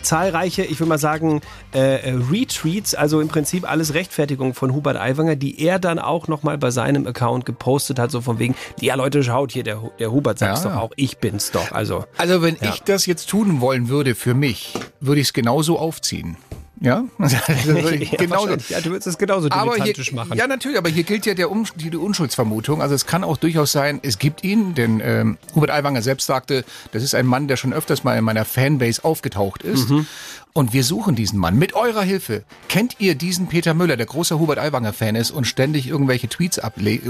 zahlreiche, ich will mal sagen, äh, Retweets, also im Prinzip alles Rechtfertigungen von Hubert Aiwanger, die er dann auch nochmal bei seinem Account gepostet hat, so von wegen, ja Leute, schaut hier, der, der Hubert sagt's Ja, doch auch, ich bin's doch. Also, Also wenn Ja. ich das jetzt tun wollen würde für mich, würde ich es genauso aufziehen. Ja? Ich genauso. ja, du würdest es genauso Aber hier, machen. ja, natürlich, aber hier gilt ja der um, die, die Unschuldsvermutung. Also es kann auch durchaus sein, es gibt ihn, denn ähm, Hubert Aiwanger selbst sagte, das ist ein Mann, der schon öfters mal in meiner Fanbase aufgetaucht ist. Mhm. Und wir suchen diesen Mann mit eurer Hilfe. Kennt ihr diesen Peter Müller, der großer Hubert Aiwanger-Fan ist und ständig irgendwelche Tweets ablegt,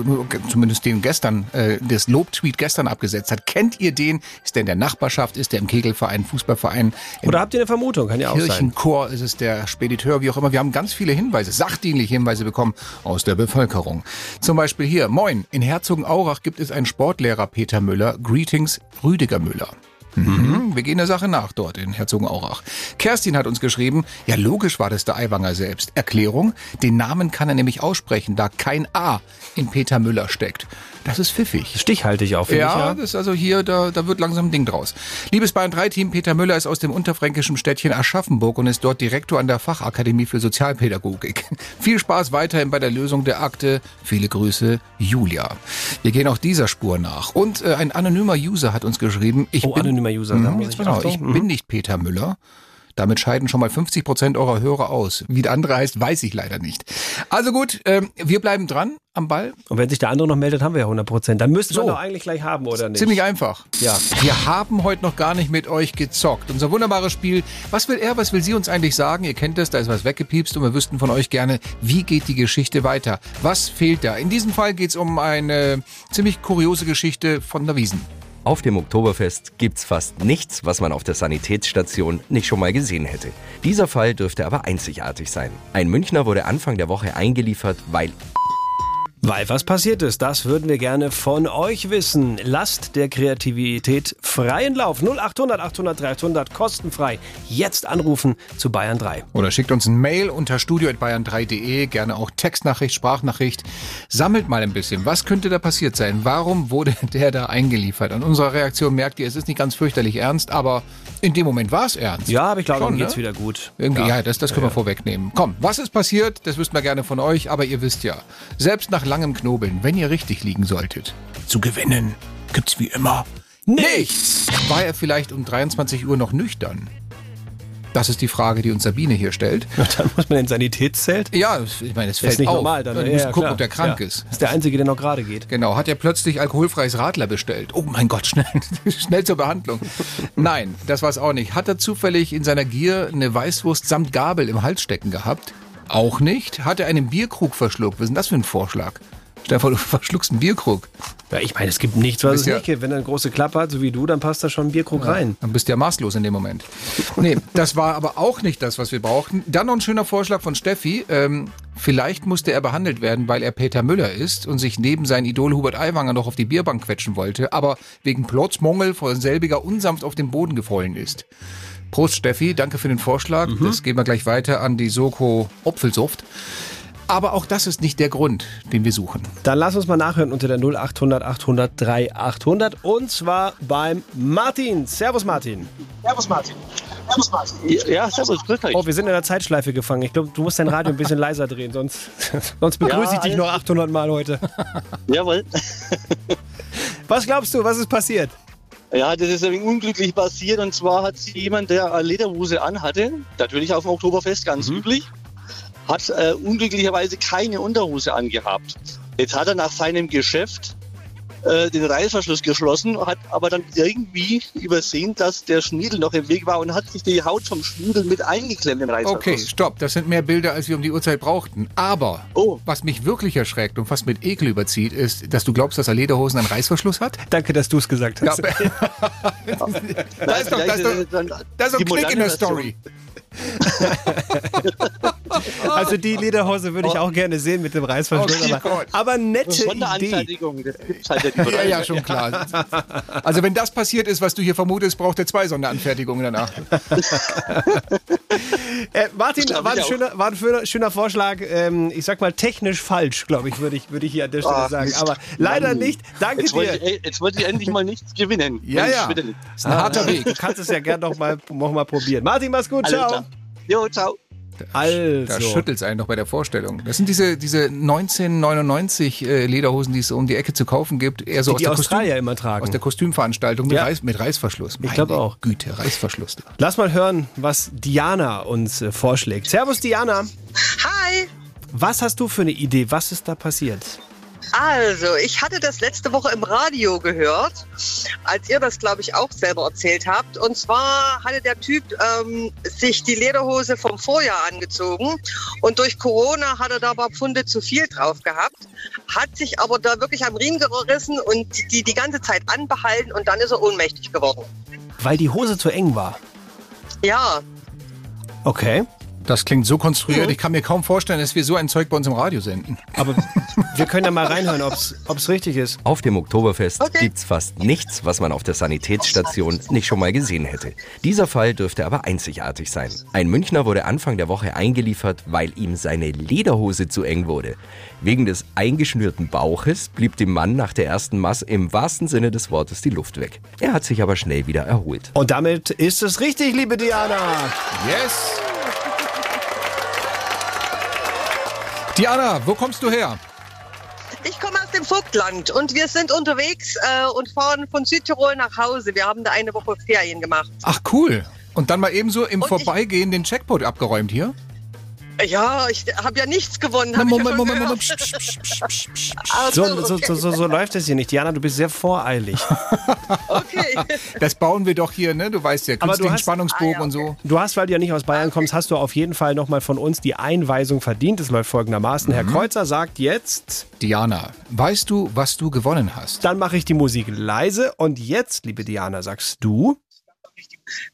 zumindest den gestern, äh, das Lob-Tweet gestern abgesetzt hat? Kennt ihr den? Ist der in der Nachbarschaft? Ist der im Kegelverein, Fußballverein? Oder habt ihr eine Vermutung? Kann ja auch sein. Kirchenchor ist es der Spediteur, wie auch immer. Wir haben ganz viele Hinweise, sachdienliche Hinweise bekommen aus der Bevölkerung. Zum Beispiel hier, moin, in Herzogenaurach gibt es einen Sportlehrer Peter Müller. Greetings, Rüdiger Müller. Mhm. Wir gehen der Sache nach dort in Herzogenaurach. Kerstin hat uns geschrieben, ja logisch war das der Aiwanger selbst. Erklärung, den Namen kann er nämlich aussprechen, da kein A in Peter Müller steckt. Das ist pfiffig. Stichhaltig auch, finde Ja, ich. Ja. das ist also hier, da, da wird langsam ein Ding draus. Liebes Bayern 3 Team, Peter Müller ist aus dem unterfränkischen Städtchen Aschaffenburg und ist dort Direktor an der Fachakademie für Sozialpädagogik. Viel Spaß weiterhin bei der Lösung der Akte. Viele Grüße, Julia. Wir gehen auch dieser Spur nach. Und äh, ein anonymer User hat uns geschrieben, ich Oh, bin, anonymer User, Mhm, muss jetzt ich auf, Achtung, ich mhm. bin nicht Peter Müller. Damit scheiden schon mal 50 Prozent eurer Hörer aus. Wie der andere heißt, weiß ich leider nicht. Also gut, ähm, wir bleiben dran am Ball. Und wenn sich der andere noch meldet, haben wir ja 100 Prozent. Dann müssten So. wir doch eigentlich gleich haben, oder nicht? Ziemlich einfach. Ja. Wir haben heute noch gar nicht mit euch gezockt. Unser wunderbares Spiel. Was will er, was will sie uns eigentlich sagen? Ihr kennt das, da ist was weggepiepst und wir wüssten von euch gerne, wie geht die Geschichte weiter? Was fehlt da? In diesem Fall geht es um eine ziemlich kuriose Geschichte von der Wiesen. Auf dem Oktoberfest gibt's fast nichts, was man auf der Sanitätsstation nicht schon mal gesehen hätte. Dieser Fall dürfte aber einzigartig sein. Ein Münchner wurde Anfang der Woche eingeliefert, weil Weil was passiert ist, das würden wir gerne von euch wissen. Lasst der Kreativität freien Lauf. 0800 800 300 kostenfrei. Jetzt anrufen zu Bayern 3. Oder schickt uns ein Mail unter studio.bayern3.de, gerne auch Textnachricht, Sprachnachricht. Sammelt mal ein bisschen. Was könnte da passiert sein? Warum wurde der da eingeliefert? An unserer Reaktion merkt ihr, es ist nicht ganz fürchterlich ernst, aber in dem Moment war es ernst. Ja, aber ich glaube, Schon, dann geht's ne? wieder gut. Irgendwie, ja, das, das können wir vorwegnehmen. Komm, was ist passiert? Das wüssten wir gerne von euch, aber ihr wisst ja, selbst nach langem Knobeln, wenn ihr richtig liegen solltet, zu gewinnen gibt's wie immer nichts. War er vielleicht um 23 Uhr noch nüchtern? Das ist die Frage, die uns Sabine hier stellt. Dann muss man ins Sanitätszelt. Ja, ich meine, es fällt ist nicht auf. normal dann. Wir Ja, müssen ja, gucken, klar. ob der krank Ja. ist. Das ist der Einzige, der noch gerade geht. Genau, hat er plötzlich alkoholfreies Radler bestellt? Oh mein Gott, schnell, schnell zur Behandlung. Nein, das war es auch nicht. Hat er zufällig in seiner Gier eine Weißwurst samt Gabel im Hals stecken gehabt? Auch nicht. Hat er einen Bierkrug verschluckt? Was ist denn das für ein Vorschlag? Vor, du verschluckst einen Bierkrug. Ja, ich meine, es gibt nichts, was es ja- nicht gibt. Wenn er eine große Klappe hat, so wie du, dann passt da schon ein Bierkrug rein. Dann bist du ja maßlos in dem Moment. Nee, das war aber auch nicht das, was wir brauchten. Dann noch ein schöner Vorschlag von Steffi. Ähm, vielleicht musste er behandelt werden, weil er Peter Müller ist und sich neben seinen Idol Hubert Aiwanger noch auf die Bierbank quetschen wollte, aber wegen Plotzmongel von selbiger unsanft auf den Boden gefallen ist. Prost Steffi, danke für den Vorschlag. Das geben wir gleich weiter an die Soko Opfelsuft. Aber auch das ist nicht der Grund, den wir suchen. Dann lass uns mal nachhören unter der 0800 800 3800 und zwar beim Martin. Servus Martin. Servus Martin. Ja, servus, grüß euch. Oh, wir sind in der Zeitschleife gefangen. Ich glaube, du musst dein Radio ein bisschen leiser drehen, sonst, sonst begrüße Ja, ich dich noch 800 Mal heute. Jawohl. Was glaubst du, was ist passiert? Ja, das ist ein wenig unglücklich passiert. Und zwar hat sie jemand, der eine Lederhose anhatte, natürlich auf dem Oktoberfest ganz üblich, hat äh, unglücklicherweise keine Unterhose angehabt. Jetzt hat er nach seinem Geschäft äh, den Reißverschluss geschlossen, hat aber dann irgendwie übersehen, dass der Schniedel noch im Weg war und hat sich die Haut vom Schniedel mit eingeklemmt im Reißverschluss. Okay, stopp. Das sind mehr Bilder, als wir um die Uhrzeit brauchten. Aber was mich wirklich erschreckt und fast mit Ekel überzieht, ist, dass du glaubst, dass er Lederhosen einen Reißverschluss hat? Danke, dass du es gesagt hast. Ja, da ist doch, da ist doch, da ist doch ein Knick in der Story. Also die Lederhose würde ich auch gerne sehen mit dem Reißverschluss. Okay, aber, aber nette Idee. Das halt ja Ja, ja, schon klar. Also wenn das passiert ist, was du hier vermutest, braucht er zwei Sonderanfertigungen danach. Äh, Martin, Das war ein, schöner, war ein schöner, schöner Vorschlag. Ähm, ich sag mal technisch falsch, glaube ich, würde ich, würde ich hier an der Stelle Ach, sagen. Aber leider Mann. nicht. Danke Jetzt wollte, dir. ich, ey, jetzt wollte ich endlich mal nichts gewinnen. Ja, ja. nicht. Ist ein harter Weg. Du kannst es ja gerne noch mal, noch mal probieren. Martin, mach's gut. Alles Ciao. klar. Jo, ciao. Da Also. schüttelt es einen noch bei der Vorstellung. Das sind diese, diese 1999 äh, Lederhosen, die es um die Ecke zu kaufen gibt. Eher so Die aus die der, Australier Kostüm, immer tragen. aus der Kostümveranstaltung mit, Ja. Reiß, mit Reißverschluss. Ich glaube Meine auch. Güte, Reißverschluss. Lass mal hören, was Diana uns äh, vorschlägt. Servus, Diana. Hi. Was hast du für eine Idee? Was ist da passiert? Also, ich hatte das letzte Woche im Radio gehört, als ihr das, glaube ich, auch selber erzählt habt. Und zwar hatte der Typ ähm, sich die Lederhose vom Vorjahr angezogen und durch Corona hat er da ein paar Pfunde zu viel drauf gehabt, hat sich aber da wirklich am Riemen gerissen und die die ganze Zeit anbehalten und dann ist er ohnmächtig geworden. Weil die Hose zu eng war. Ja, Okay. Das klingt so konstruiert. Ich kann mir kaum vorstellen, dass wir so ein Zeug bei uns im Radio senden. Aber wir können ja mal reinhören, ob es richtig ist. Auf dem Oktoberfest gibt's fast nichts, was man auf der Sanitätsstation nicht schon mal gesehen hätte. Dieser Fall dürfte aber einzigartig sein. Ein Münchner wurde Anfang der Woche eingeliefert, weil ihm seine Lederhose zu eng wurde. Wegen des eingeschnürten Bauches blieb dem Mann nach der ersten Mass im wahrsten Sinne des Wortes die Luft weg. Er hat sich aber schnell wieder erholt. Und damit ist es richtig, liebe Diana. Yes! Diana, wo kommst du her? Ich komme aus dem Vogtland und wir sind unterwegs äh, und fahren von Südtirol nach Hause. Wir haben da eine Woche Ferien gemacht. Ach cool. Und dann mal ebenso im Und Vorbeigehen den Checkpoint abgeräumt hier? Ja, ich habe ja nichts gewonnen. Na, ich ja Moment, schon Moment. Moment. Psch, psch, So, so, so, okay. so, so, so läuft es hier nicht. Diana, du bist sehr voreilig. okay. Das bauen wir doch hier, ne? Du weißt ja, Aber du künstlichen hast- Spannungsbogen Ah, ja, und so. Du hast, weil du ja nicht aus Bayern kommst, hast du auf jeden Fall nochmal von uns die Einweisung verdient. Es läuft folgendermaßen. Herr Kreuzer sagt jetzt, Diana, weißt du, was du gewonnen hast? dann mache ich die Musik leise. Und jetzt, liebe Diana, sagst du...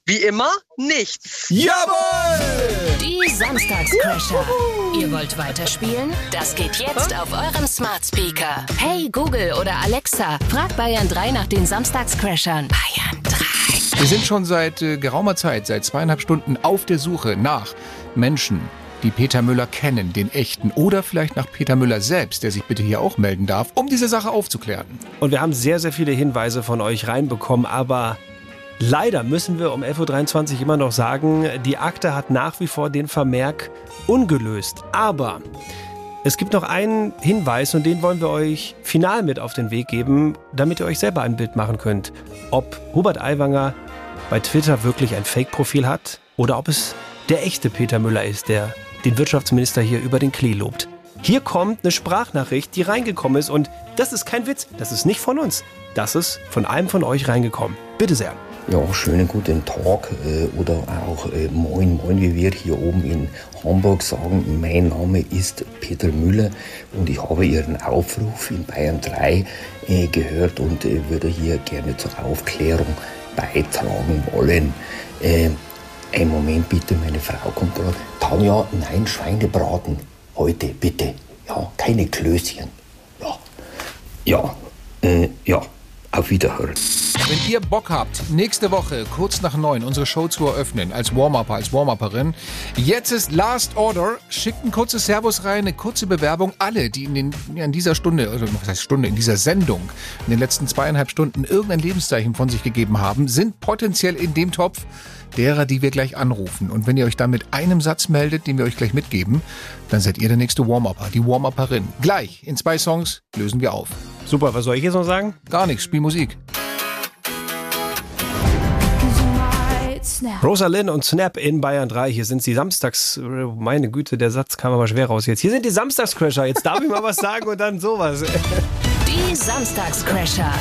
Wie immer, nichts. Jawohl! Die Samstagscrasher. Ihr wollt weiterspielen? Das geht jetzt auf eurem Smart Speaker. Hey Google oder Alexa, frag Bayern 3 nach den Samstagscrashern. Bayern 3. Wir sind schon seit äh, geraumer Zeit, seit zweieinhalb Stunden auf der Suche nach Menschen, die Peter Müller kennen, den echten, oder vielleicht nach Peter Müller selbst, der sich bitte hier auch melden darf, um diese Sache aufzuklären. Und wir haben sehr, sehr viele Hinweise von euch reinbekommen, aber leider müssen wir um 11.23 Uhr immer noch sagen, die Akte hat nach wie vor den Vermerk ungelöst. Aber es gibt noch einen Hinweis und den wollen wir euch final mit auf den Weg geben, damit ihr euch selber ein Bild machen könnt, ob Hubert Aiwanger bei Twitter wirklich ein Fake-Profil hat oder ob es der echte Peter Müller ist, der den Wirtschaftsminister hier über den Klee lobt. Hier kommt eine Sprachnachricht, die reingekommen ist und das ist kein Witz, das ist nicht von uns, das ist von einem von euch reingekommen. Bitte sehr. Ja, schönen guten Tag äh, oder auch äh, Moin Moin, wie wir hier oben in Hamburg sagen. Mein Name ist Peter Müller und ich habe Ihren Aufruf in Bayern 3 äh, gehört und würde hier gerne zur Aufklärung beitragen wollen. Äh, einen Moment bitte, meine Frau kommt gerade. Tanja, nein, Schweinebraten. Heute bitte. Ja, keine Klößchen. Ja, ja, äh, ja. Auf Wiederhören. Wenn ihr Bock habt, nächste Woche kurz nach neun unsere Show zu eröffnen, als Warm-Upper, als Warm-Upperin, jetzt ist Last Order. Schickt ein kurzes Servus rein, eine kurze Bewerbung. Alle, die in, den, in dieser Stunde, oder was heißt Stunde, in dieser Sendung, in den letzten zweieinhalb Stunden irgendein Lebenszeichen von sich gegeben haben, sind potenziell in dem Topf, derer, die wir gleich anrufen. Und wenn ihr euch dann mit einem Satz meldet, den wir euch gleich mitgeben, dann seid ihr der nächste Warm-Upper, die Warm-Upperin. Gleich, in zwei Songs lösen wir auf. Super, was soll ich jetzt noch sagen? Gar nichts, spiel Musik. Rosalind und Snap in Bayern 3. Hier sind sie samstags. Meine Güte, der Satz kam aber schwer raus jetzt. Hier sind die Samstagscrasher. Jetzt darf ich mal was sagen und dann sowas. Die Samstagscrasher.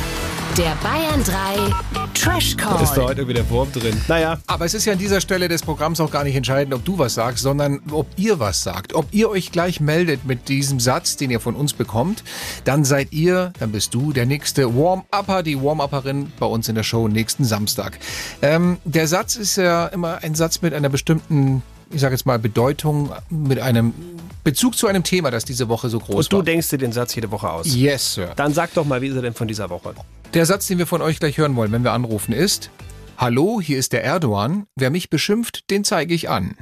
Der Bayern 3 Trash Call. Da ist da heute irgendwie der Wurm drin. Naja. Aber es ist ja an dieser Stelle des Programms auch gar nicht entscheidend, ob du was sagst, sondern ob ihr was sagt. Ob ihr euch gleich meldet mit diesem Satz, den ihr von uns bekommt, dann seid ihr, dann bist du der nächste Warm-Upper, die Warm-Upperin bei uns in der Show nächsten Samstag. Ähm, der Satz ist ja immer ein Satz mit einer bestimmten ich sage jetzt mal, Bedeutung mit einem Bezug zu einem Thema, das diese Woche so groß Und du war. denkst dir den Satz jede Woche aus. Yes, Sir. Dann sag doch mal, wie ist er denn von dieser Woche? Der Satz, den wir von euch gleich hören wollen, wenn wir anrufen, ist: Hallo, hier ist der Erdogan. Wer mich beschimpft, den zeige ich an.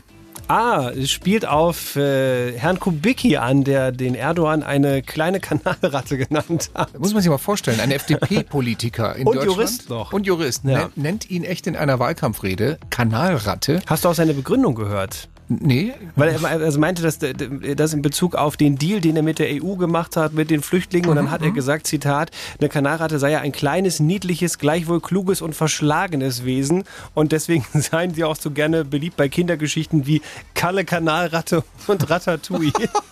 Ah, es spielt auf äh, Herrn Kubicki an, der den Erdogan eine kleine Kanalratte genannt hat. Muss man sich mal vorstellen, ein FDP-Politiker in Und Deutschland. Jurist noch. Und Jurist. Ja. Nennt, nennt ihn echt in einer Wahlkampfrede Kanalratte. Hast du auch seine Begründung gehört? Nee. Weil er also meinte, dass das in Bezug auf den Deal, den er mit der EU gemacht hat, mit den Flüchtlingen, und dann hat er gesagt, Zitat, eine Kanalratte sei ja ein kleines, niedliches, gleichwohl kluges und verschlagenes Wesen und deswegen seien sie auch so gerne beliebt bei Kindergeschichten wie Kalle Kanalratte und Ratatouille.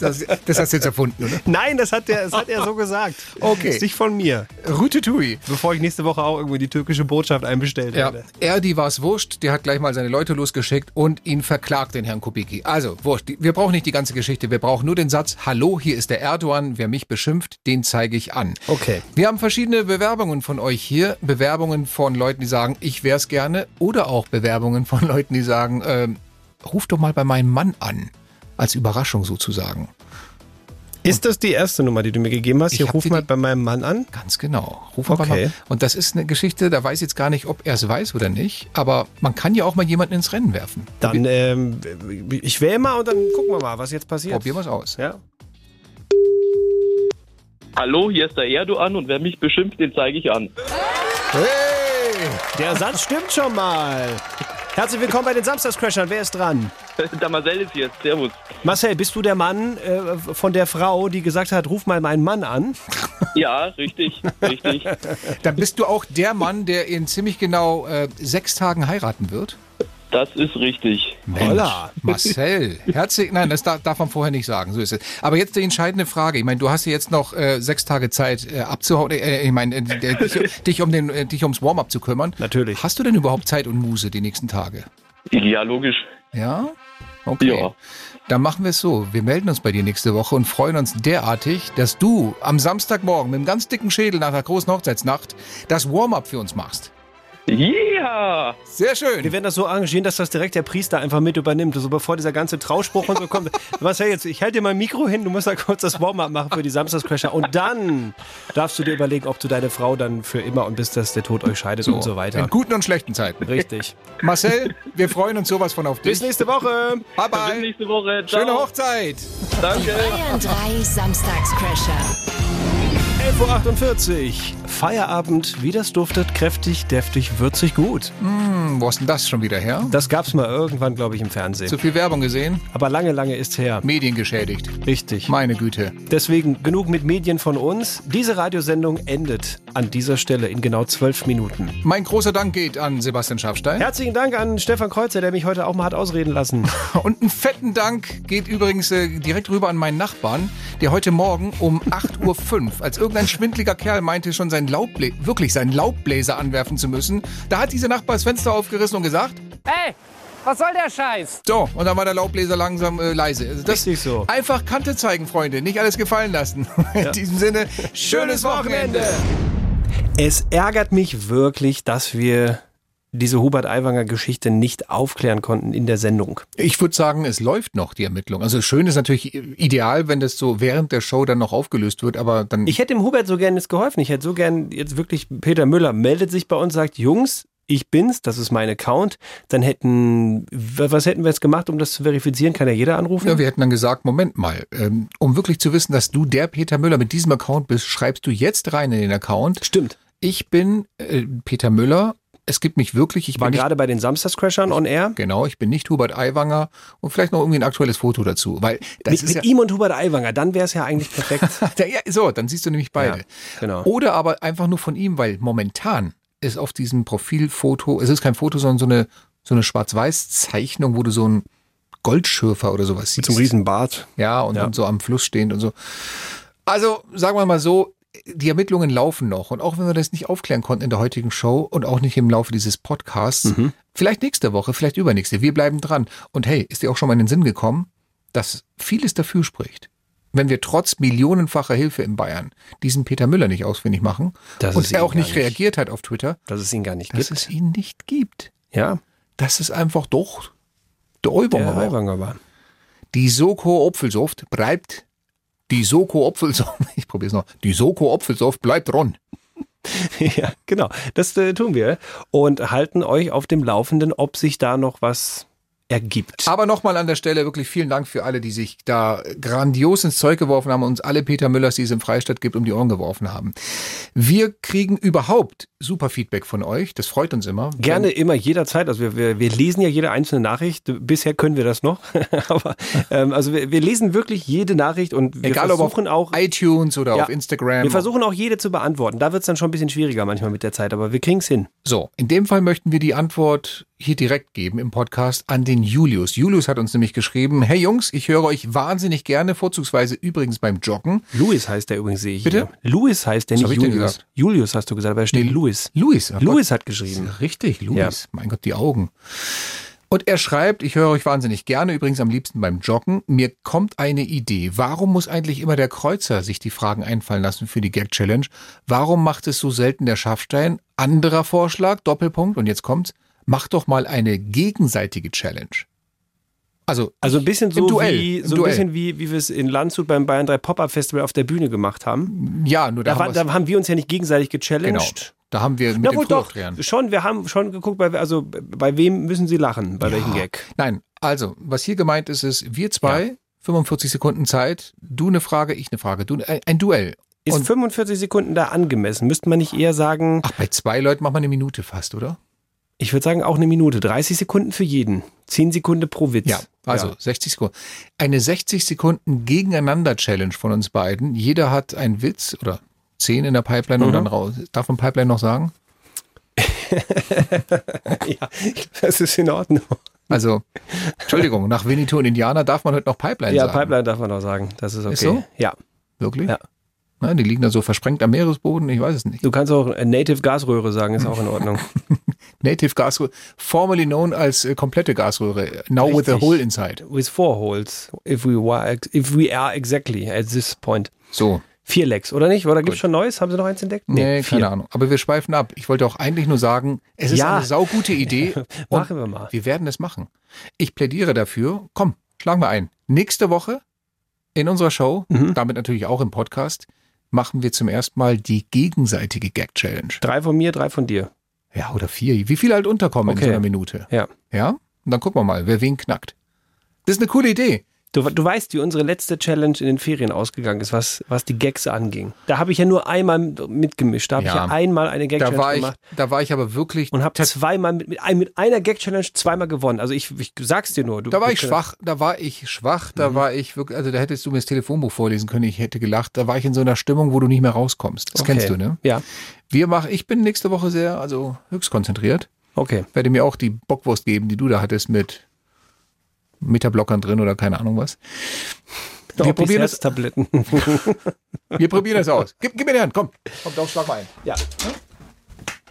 Das, das hast du jetzt erfunden, oder? Nein, das hat, der, das hat er so gesagt. Okay. Das ist nicht von mir. Rutetui. Bevor ich nächste Woche auch irgendwie die türkische Botschaft einbestellt Ja, werde. Erdi war es wurscht, der hat gleich mal seine Leute losgeschickt und ihn verklagt, den Herrn Kubicki. Also, wurscht, wir brauchen nicht die ganze Geschichte, wir brauchen nur den Satz, hallo, hier ist der Erdogan, wer mich beschimpft, den zeige ich an. Okay. Wir haben verschiedene Bewerbungen von euch hier, Bewerbungen von Leuten, die sagen, ich wär's gerne, oder auch Bewerbungen von Leuten, die sagen, ähm, ruf doch mal bei meinem Mann an, als Überraschung sozusagen. Ist das die erste Nummer, die du mir gegeben hast? Ich Hier ruf mal bei meinem Mann an. Ganz genau. Ruf aber Okay. mal. Und das ist eine Geschichte, da weiß ich jetzt gar nicht, ob er es weiß oder nicht, aber man kann ja auch mal jemanden ins Rennen werfen. Dann, ähm, ich wähle mal und dann gucken wir mal, was jetzt passiert. Probieren wir es aus. Ja. Hallo, hier ist der Erdogan und wer mich beschimpft, den zeige ich an. Hey! Der Satz stimmt schon mal. Herzlich willkommen bei den Samstagscrashern. Wer ist dran? Der Marcel ist hier. Servus. Marcel, bist du der Mann äh, von der Frau, die gesagt hat, ruf mal meinen Mann an? Ja, richtig, richtig. Dann bist du auch der Mann, der in ziemlich genau äh, sechs Tagen heiraten wird. Das ist richtig. Holla. Marcel, herzlich, nein, das darf, darf man vorher nicht sagen, so ist es. Aber jetzt die entscheidende Frage. Ich meine, du hast ja jetzt noch äh, sechs Tage Zeit äh, abzuhauen. Äh, ich meine, äh, dich, dich um den, äh, dich ums Warm-up zu kümmern. Natürlich. Hast du denn überhaupt Zeit und Muße die nächsten Tage? Ja, logisch. Ja? Okay. Ja. Dann machen wir es so. Wir melden uns bei dir nächste Woche und freuen uns derartig, dass du am Samstagmorgen mit einem ganz dicken Schädel nach der großen Hochzeitsnacht das Warm-up für uns machst. Ja! Sehr schön. Wir werden das so arrangieren, dass das direkt der Priester einfach mit übernimmt. Also bevor dieser ganze Trauspruch und so kommt. Marcel, jetzt, ich halte dir mein Mikro hin, du musst da kurz das Warm-up machen für die Samstagscrasher. Und dann darfst du dir überlegen, ob du deine Frau dann für immer und bis das der Tod euch scheidet und so weiter. In guten und schlechten Zeiten. Richtig. Marcel, wir freuen uns sowas von auf dich. Bis nächste Woche. Bye Bis bye. nächste Woche. Ciao. Schöne Hochzeit. Danke. Bayern 3 Samstagscrasher. 11.48 Uhr. Feierabend, wie das duftet, kräftig, deftig, würzig, gut. Hm, wo ist denn das schon wieder her? Das gab's mal irgendwann, glaube ich, im Fernsehen. Zu viel Werbung gesehen? Aber lange, lange ist her. Medien geschädigt. Richtig. Meine Güte. Deswegen genug mit Medien von uns. Diese Radiosendung endet an dieser Stelle in genau zwölf Minuten. Mein großer Dank geht an Sebastian Schafstein. Herzlichen Dank an Stefan Kreuzer, der mich heute auch mal hat ausreden lassen. Und einen fetten Dank geht übrigens äh, direkt rüber an meinen Nachbarn, der heute Morgen um 8.05 Uhr, als irgendein schwindliger Kerl meinte, schon seinen Laubbläser, wirklich seinen Laubbläser anwerfen zu müssen, da hat diese Nachbar das Fenster aufgerissen und gesagt, Hey, was soll der Scheiß? so, und dann war der Laubbläser langsam äh, leise. Also das Richtig so. Einfach Kante zeigen, Freunde, nicht alles gefallen lassen. In diesem Sinne, schönes Wochenende. Es ärgert mich wirklich, dass wir diese Hubert Aiwanger Geschichte nicht aufklären konnten in der Sendung. Ich würde sagen, es läuft noch, die Ermittlung. Also schön ist natürlich ideal, wenn das so während der Show dann noch aufgelöst wird, aber dann... Ich hätte dem Hubert so gern jetzt geholfen. Ich hätte so gern jetzt wirklich, Peter Müller meldet sich bei uns, sagt, Jungs, ich bin's, das ist mein Account. Dann hätten, was hätten wir jetzt gemacht, um das zu verifizieren? Kann ja jeder anrufen? Ja, wir hätten dann gesagt, Moment mal, ähm, um wirklich zu wissen, dass du der Peter Müller mit diesem Account bist, schreibst du jetzt rein in den Account. Stimmt. Ich bin äh, Peter Müller es gibt mich wirklich. Ich War nicht, gerade bei den Samstagscrashern on air. genau, ich bin nicht Hubert Aiwanger und vielleicht noch irgendwie ein aktuelles Foto dazu, weil das Mit, ist mit ja, ihm und Hubert Aiwanger, dann wäre es ja eigentlich perfekt. ja, so, dann siehst du nämlich beide. Ja, genau. Oder aber einfach nur von ihm, weil momentan ist auf diesem Profilfoto, es ist kein Foto, sondern so eine, so eine Schwarz-Weiß-Zeichnung, wo du so einen Goldschürfer oder sowas siehst. Mit so einem riesen Bart. Ja, und, Ja. und so am Fluss stehend und so. Also, sagen wir mal so, die Ermittlungen laufen noch. Und auch wenn wir das nicht aufklären konnten in der heutigen Show und auch nicht im Laufe dieses Podcasts, vielleicht nächste Woche, vielleicht übernächste, wir bleiben dran. Und hey, ist dir auch schon mal in den Sinn gekommen, dass vieles dafür spricht, wenn wir trotz millionenfacher Hilfe in Bayern diesen Peter Müller nicht ausfindig machen Dass und er auch nicht nicht- reagiert hat auf Twitter, Dass es ihn gar nicht dass gibt. es ihn nicht gibt. Ja, Dass es einfach doch der der war. War. Die Soko Apfelsaft bleibt. Die Soko Apfelsaft. Ich probiere es noch. Die Soko Apfelsaft bleibt dran. ja, genau. Das äh, tun wir. Und halten euch auf dem Laufenden, ob sich da noch was ergibt. Aber nochmal an der Stelle wirklich vielen Dank für alle, die sich da grandios ins Zeug geworfen haben und uns alle Peter Müllers, die es im Freistaat gibt, um die Ohren geworfen haben. Wir kriegen überhaupt super Feedback von euch. Das freut uns immer. Gerne immer, jederzeit. Also wir, wir, wir lesen ja jede einzelne Nachricht. Bisher können wir das noch. Aber ähm, also wir, wir lesen wirklich jede Nachricht und wir Egal ob auf versuchen auch iTunes oder Ja, auf Instagram. Wir versuchen auch jede zu beantworten. Da wird es dann schon ein bisschen schwieriger manchmal mit der Zeit, aber wir kriegen es hin. So, in dem Fall möchten wir die Antwort hier direkt geben im Podcast an den Julius. Julius hat uns nämlich geschrieben, hey Jungs, ich höre euch wahnsinnig gerne, vorzugsweise übrigens beim Joggen. Louis heißt der übrigens, sehe ich. Bitte? Hier. Louis heißt der, Was nicht Julius. Julius hast du gesagt, aber da steht Louis. Louis. oh Louis Gott. hat geschrieben. Richtig, Louis. Mein Gott, die Augen. Und er schreibt, ich höre euch wahnsinnig gerne, übrigens am liebsten beim Joggen. Mir kommt eine Idee. Warum muss eigentlich immer der Kreuzer sich die Fragen einfallen lassen für die Gag-Challenge? Warum macht es so selten der Schaffstein? Anderer Vorschlag, Doppelpunkt, und jetzt kommt's. Mach doch mal eine gegenseitige Challenge. Also, Also ein bisschen so Duell, wie so ein Duell. bisschen wie, wie wir es in Landshut beim Bayern 3 Pop-Up Festival auf der Bühne gemacht haben. ja, nur da, Da, haben da haben wir uns ja nicht gegenseitig genau. gechallenged. Da haben wir mit Na dem wohl doch, schon, wir haben schon geguckt, bei, also bei wem müssen sie lachen, bei welchem Gag. Nein, also, was hier gemeint ist, ist, wir zwei, 45 Sekunden Zeit, du eine Frage, ich eine Frage, du, ein, ein Duell. Ist Und- 45 Sekunden da angemessen? Müsste man nicht eher sagen, Ach, bei zwei Leuten macht man eine Minute fast, oder? Ich würde sagen auch eine Minute, 30 Sekunden für jeden, 10 Sekunden pro Witz. Ja, also 60 Sekunden. Eine 60 Sekunden Gegeneinander-Challenge von uns beiden. Jeder hat einen Witz oder 10 in der Pipeline und Mhm. dann raus. Darf man Pipeline noch sagen? ja, das ist in Ordnung. Also, Entschuldigung, nach Winnetou und Indianer darf man heute noch Pipeline Ja, sagen. Pipeline darf man auch sagen, das ist okay. Ist so? Ja. Wirklich? Ja. Na, die liegen da so versprengt am Meeresboden, ich weiß es nicht. Du kannst auch Native Gasröhre sagen, ist auch in Ordnung. Native Gasröhre, formerly known als äh, komplette Gasröhre, now with a Richtig. hole inside. With four holes, if we, were, if we are exactly at this point. So. Vier Lecks, oder nicht? Oder gibt's schon Neues? Haben sie noch eins entdeckt? Nee, vier. keine Ahnung. Aber wir schweifen ab. Ich wollte auch eigentlich nur sagen, es ist Ja. eine saugute Idee. Machen wir mal. Wir werden es machen. Ich plädiere dafür. Komm, schlagen wir ein. Nächste Woche in unserer Show, Mhm. damit natürlich auch im Podcast, machen wir zum ersten Mal die gegenseitige Gag-Challenge. Drei von mir, drei von dir. Ja, oder vier. Wie viele halt unterkommen in Okay. so einer Minute. Ja. Ja? Und dann gucken wir mal, wer wen knackt. Das ist eine coole Idee. Du, du weißt, wie unsere letzte Challenge in den Ferien ausgegangen ist, was, was die Gags anging. Da habe ich ja nur einmal mitgemischt. Da habe ich Ja. ja einmal eine Gag-Challenge gemacht. da war ich aber wirklich, Und habe zweimal mit, mit, mit einer Gag-Challenge zweimal gewonnen. Also ich, ich sag's dir nur. Du, da war ich schwach, da war ich schwach, Mhm. da war ich wirklich, also da hättest du mir das Telefonbuch vorlesen können, ich hätte gelacht. Da war ich in so einer Stimmung, wo du nicht mehr rauskommst. Das Okay. kennst du, ne? Ja. Wir machen, ich bin nächste Woche sehr, also höchst konzentriert. Okay. Werde mir auch die Bockwurst geben, die du da hattest mit Metablockern drin oder keine Ahnung was. Wir probieren, das, Tabletten. wir probieren das aus. Gib, gib mir die Hand, komm. Komm, doch, schlag mal ein. Ja.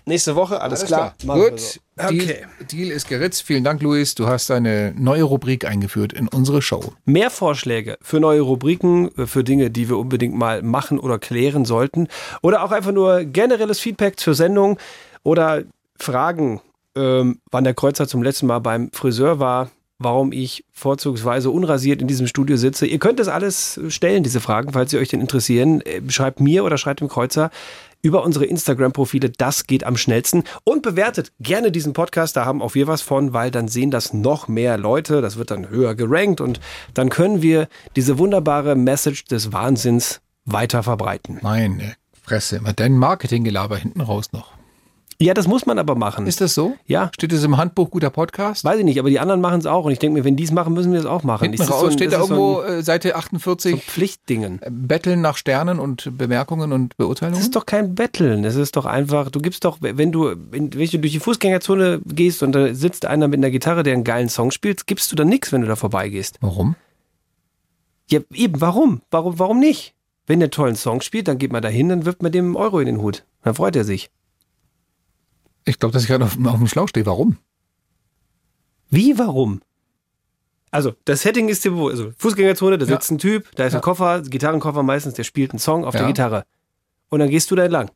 Nächste Woche, alles, klar. Machen wir Gut, so. Deal, Okay. Deal ist geritzt. Vielen Dank, Luis. Du hast eine neue Rubrik eingeführt in unsere Show. Mehr Vorschläge für neue Rubriken, äh, für Dinge, die wir unbedingt mal machen oder klären sollten. Oder auch einfach nur generelles Feedback zur Sendung oder Fragen, ähm, wann der Kreuzer zum letzten Mal beim Friseur war, warum ich vorzugsweise unrasiert in diesem Studio sitze. Ihr könnt das alles stellen, diese Fragen, falls sie euch denn interessieren. Äh, Schreibt mir oder schreibt dem Kreuzer über unsere Instagram-Profile. Das geht am schnellsten. Und bewertet gerne diesen Podcast. Da haben auch wir was von, weil dann sehen das noch mehr Leute. Das wird dann höher gerankt und dann können wir diese wunderbare Message des Wahnsinns weiter verbreiten. Meine Fresse, immer dein Marketinggelaber hinten raus noch. Ja, das muss man aber machen. Ist das so? Ja. Steht das im Handbuch guter Podcast? Weiß ich nicht, aber die anderen machen es auch. Und ich denke mir, wenn die es machen, müssen wir es auch machen. Hinten raus so ein- steht da ist so irgendwo ein- äh, Seite 48 so Pflichtdingen. Betteln nach Sternen und Bemerkungen und Beurteilungen? Das ist doch kein Betteln. Das ist doch einfach, du gibst doch, wenn du, wenn, wenn du durch die Fußgängerzone gehst und da sitzt einer mit einer Gitarre, der einen geilen Song spielt, gibst du dann nichts, wenn du da vorbeigehst. Warum? Ja, eben, warum? Warum, warum nicht? Wenn der tollen Song spielt, dann geht man da hin, dann wirft man dem einen Euro in den Hut. Dann freut er sich. Ich glaube, dass ich gerade auf, auf dem Schlauch stehe. Warum? Wie, warum? Also, das Setting ist dir bewusst. Also, Fußgängerzone, da Ja. sitzt ein Typ, da ist Ja. ein Koffer, Gitarrenkoffer meistens, der spielt einen Song auf Ja. der Gitarre. Und dann gehst du da entlang.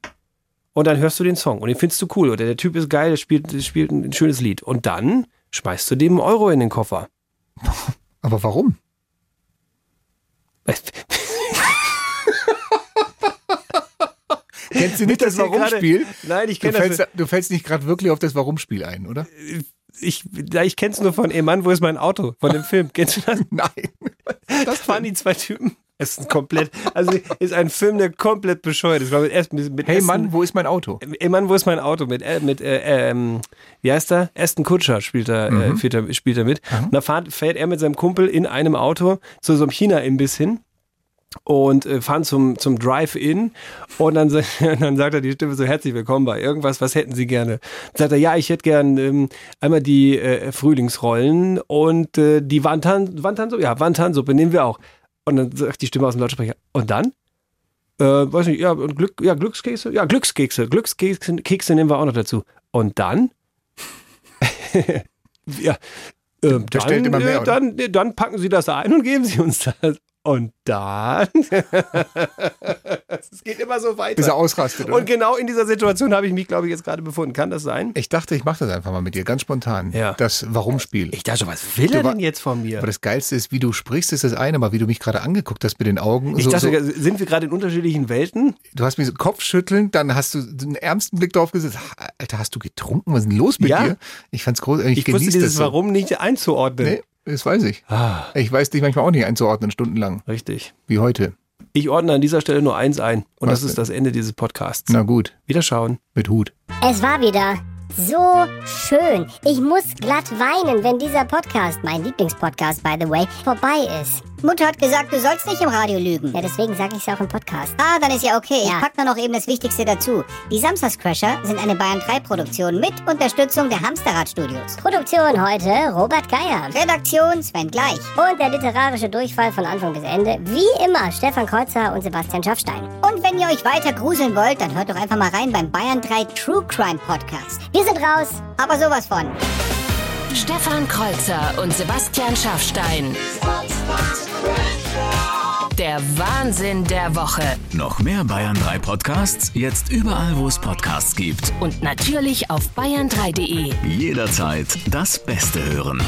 Und dann hörst du den Song und den findest du cool. Oder der Typ ist geil, der spielt, der spielt ein schönes Lied. Und dann schmeißt du dem einen Euro in den Koffer. Aber warum? Kennst du nicht das Warum-Spiel? Nein, ich kenne das. fällst, du fällst nicht gerade wirklich auf das Warum-Spiel ein, oder? Ich, ich kenn's nur von, ey Mann, wo ist mein Auto? Von dem Film. Kennst du das? Nein. Das waren die zwei Typen. Es ist ein komplett, also ist ein Film, der komplett bescheuert ist. Mit, mit, mit Hey Aston- Mann, wo ist mein Auto? Ey Mann, wo ist mein Auto? Mit, äh, mit äh, ähm, wie heißt er? Aston Kutscher spielt er, äh, Mhm. spielt er, spielt er mit. Und da fährt, fährt er mit seinem Kumpel in einem Auto zu so einem China-Imbiss hin und äh, fahren zum, zum Drive-In und dann, dann sagt er die Stimme so, herzlich willkommen bei irgendwas, was hätten Sie gerne? Sagt er, ja, ich hätte gern ähm, einmal die äh, Frühlingsrollen und äh, die Wantan, Wantansuppe, ja, Wantansuppe nehmen wir auch. Und dann sagt die Stimme aus dem Lautsprecher, und dann? Äh, weiß nicht, ja, und Glück, ja, Glückskekse, ja, Glückskekse, Glückskekse Kekse nehmen wir auch noch dazu. Und dann? ja, ähm, dann, äh, dann, dann packen Sie das ein und geben Sie uns das. Und dann? Es geht immer so weiter. Bis er ausrastet, oder? Und genau in dieser Situation habe ich mich, glaube ich, jetzt gerade befunden. Kann das sein? Ich dachte, ich mache das einfach mal mit dir, ganz spontan. Ja. Das Warum-Spiel. Ich dachte, was will er denn jetzt von mir? Aber das Geilste ist, wie du sprichst, ist das eine, aber wie du mich gerade angeguckt hast mit den Augen. Ich so, dachte, so, sind wir gerade in unterschiedlichen Welten? du hast mich so Kopfschütteln, dann hast du einen ernsten Blick drauf gesetzt. Alter, hast du getrunken? Was ist denn los mit Ja. dir? Ich fand's groß. Ich, Ich, wusste genieße dieses so. Warum nicht einzuordnen. Nee, das weiß ich. Ah, Ich weiß dich manchmal auch nicht einzuordnen, stundenlang. richtig. Wie heute. Ich ordne an dieser Stelle nur eins ein. Und Was das ist denn? das Ende dieses Podcasts. Na gut, Wiederschauen. mit Hut. Es war wieder so schön. Ich muss glatt weinen, wenn dieser Podcast, mein Lieblingspodcast by the way, vorbei ist. Mutter hat gesagt, du sollst nicht im Radio lügen. Ja, deswegen sage ich es auch im Podcast. Ah, dann ist ja okay. Ich pack nur noch eben das Wichtigste dazu. Die Samstagscrasher sind eine Bayern 3 Produktion mit Unterstützung der Hamsterrad-Studios. Produktion heute Robert Geier. Redaktion Sven Gleich. Und der literarische Durchfall von Anfang bis Ende, wie immer, Stefan Kreuzer und Sebastian Schaffstein. Und wenn ihr euch weiter gruseln wollt, dann hört doch einfach mal rein beim Bayern 3 True Crime Podcast. Wir sind raus, aber sowas von. Stefan Kreuzer und Sebastian Schaffstein. Der Wahnsinn der Woche. Noch mehr Bayern 3 Podcasts, jetzt überall, wo es Podcasts gibt. Und natürlich auf bayern3.de. Jederzeit das Beste hören.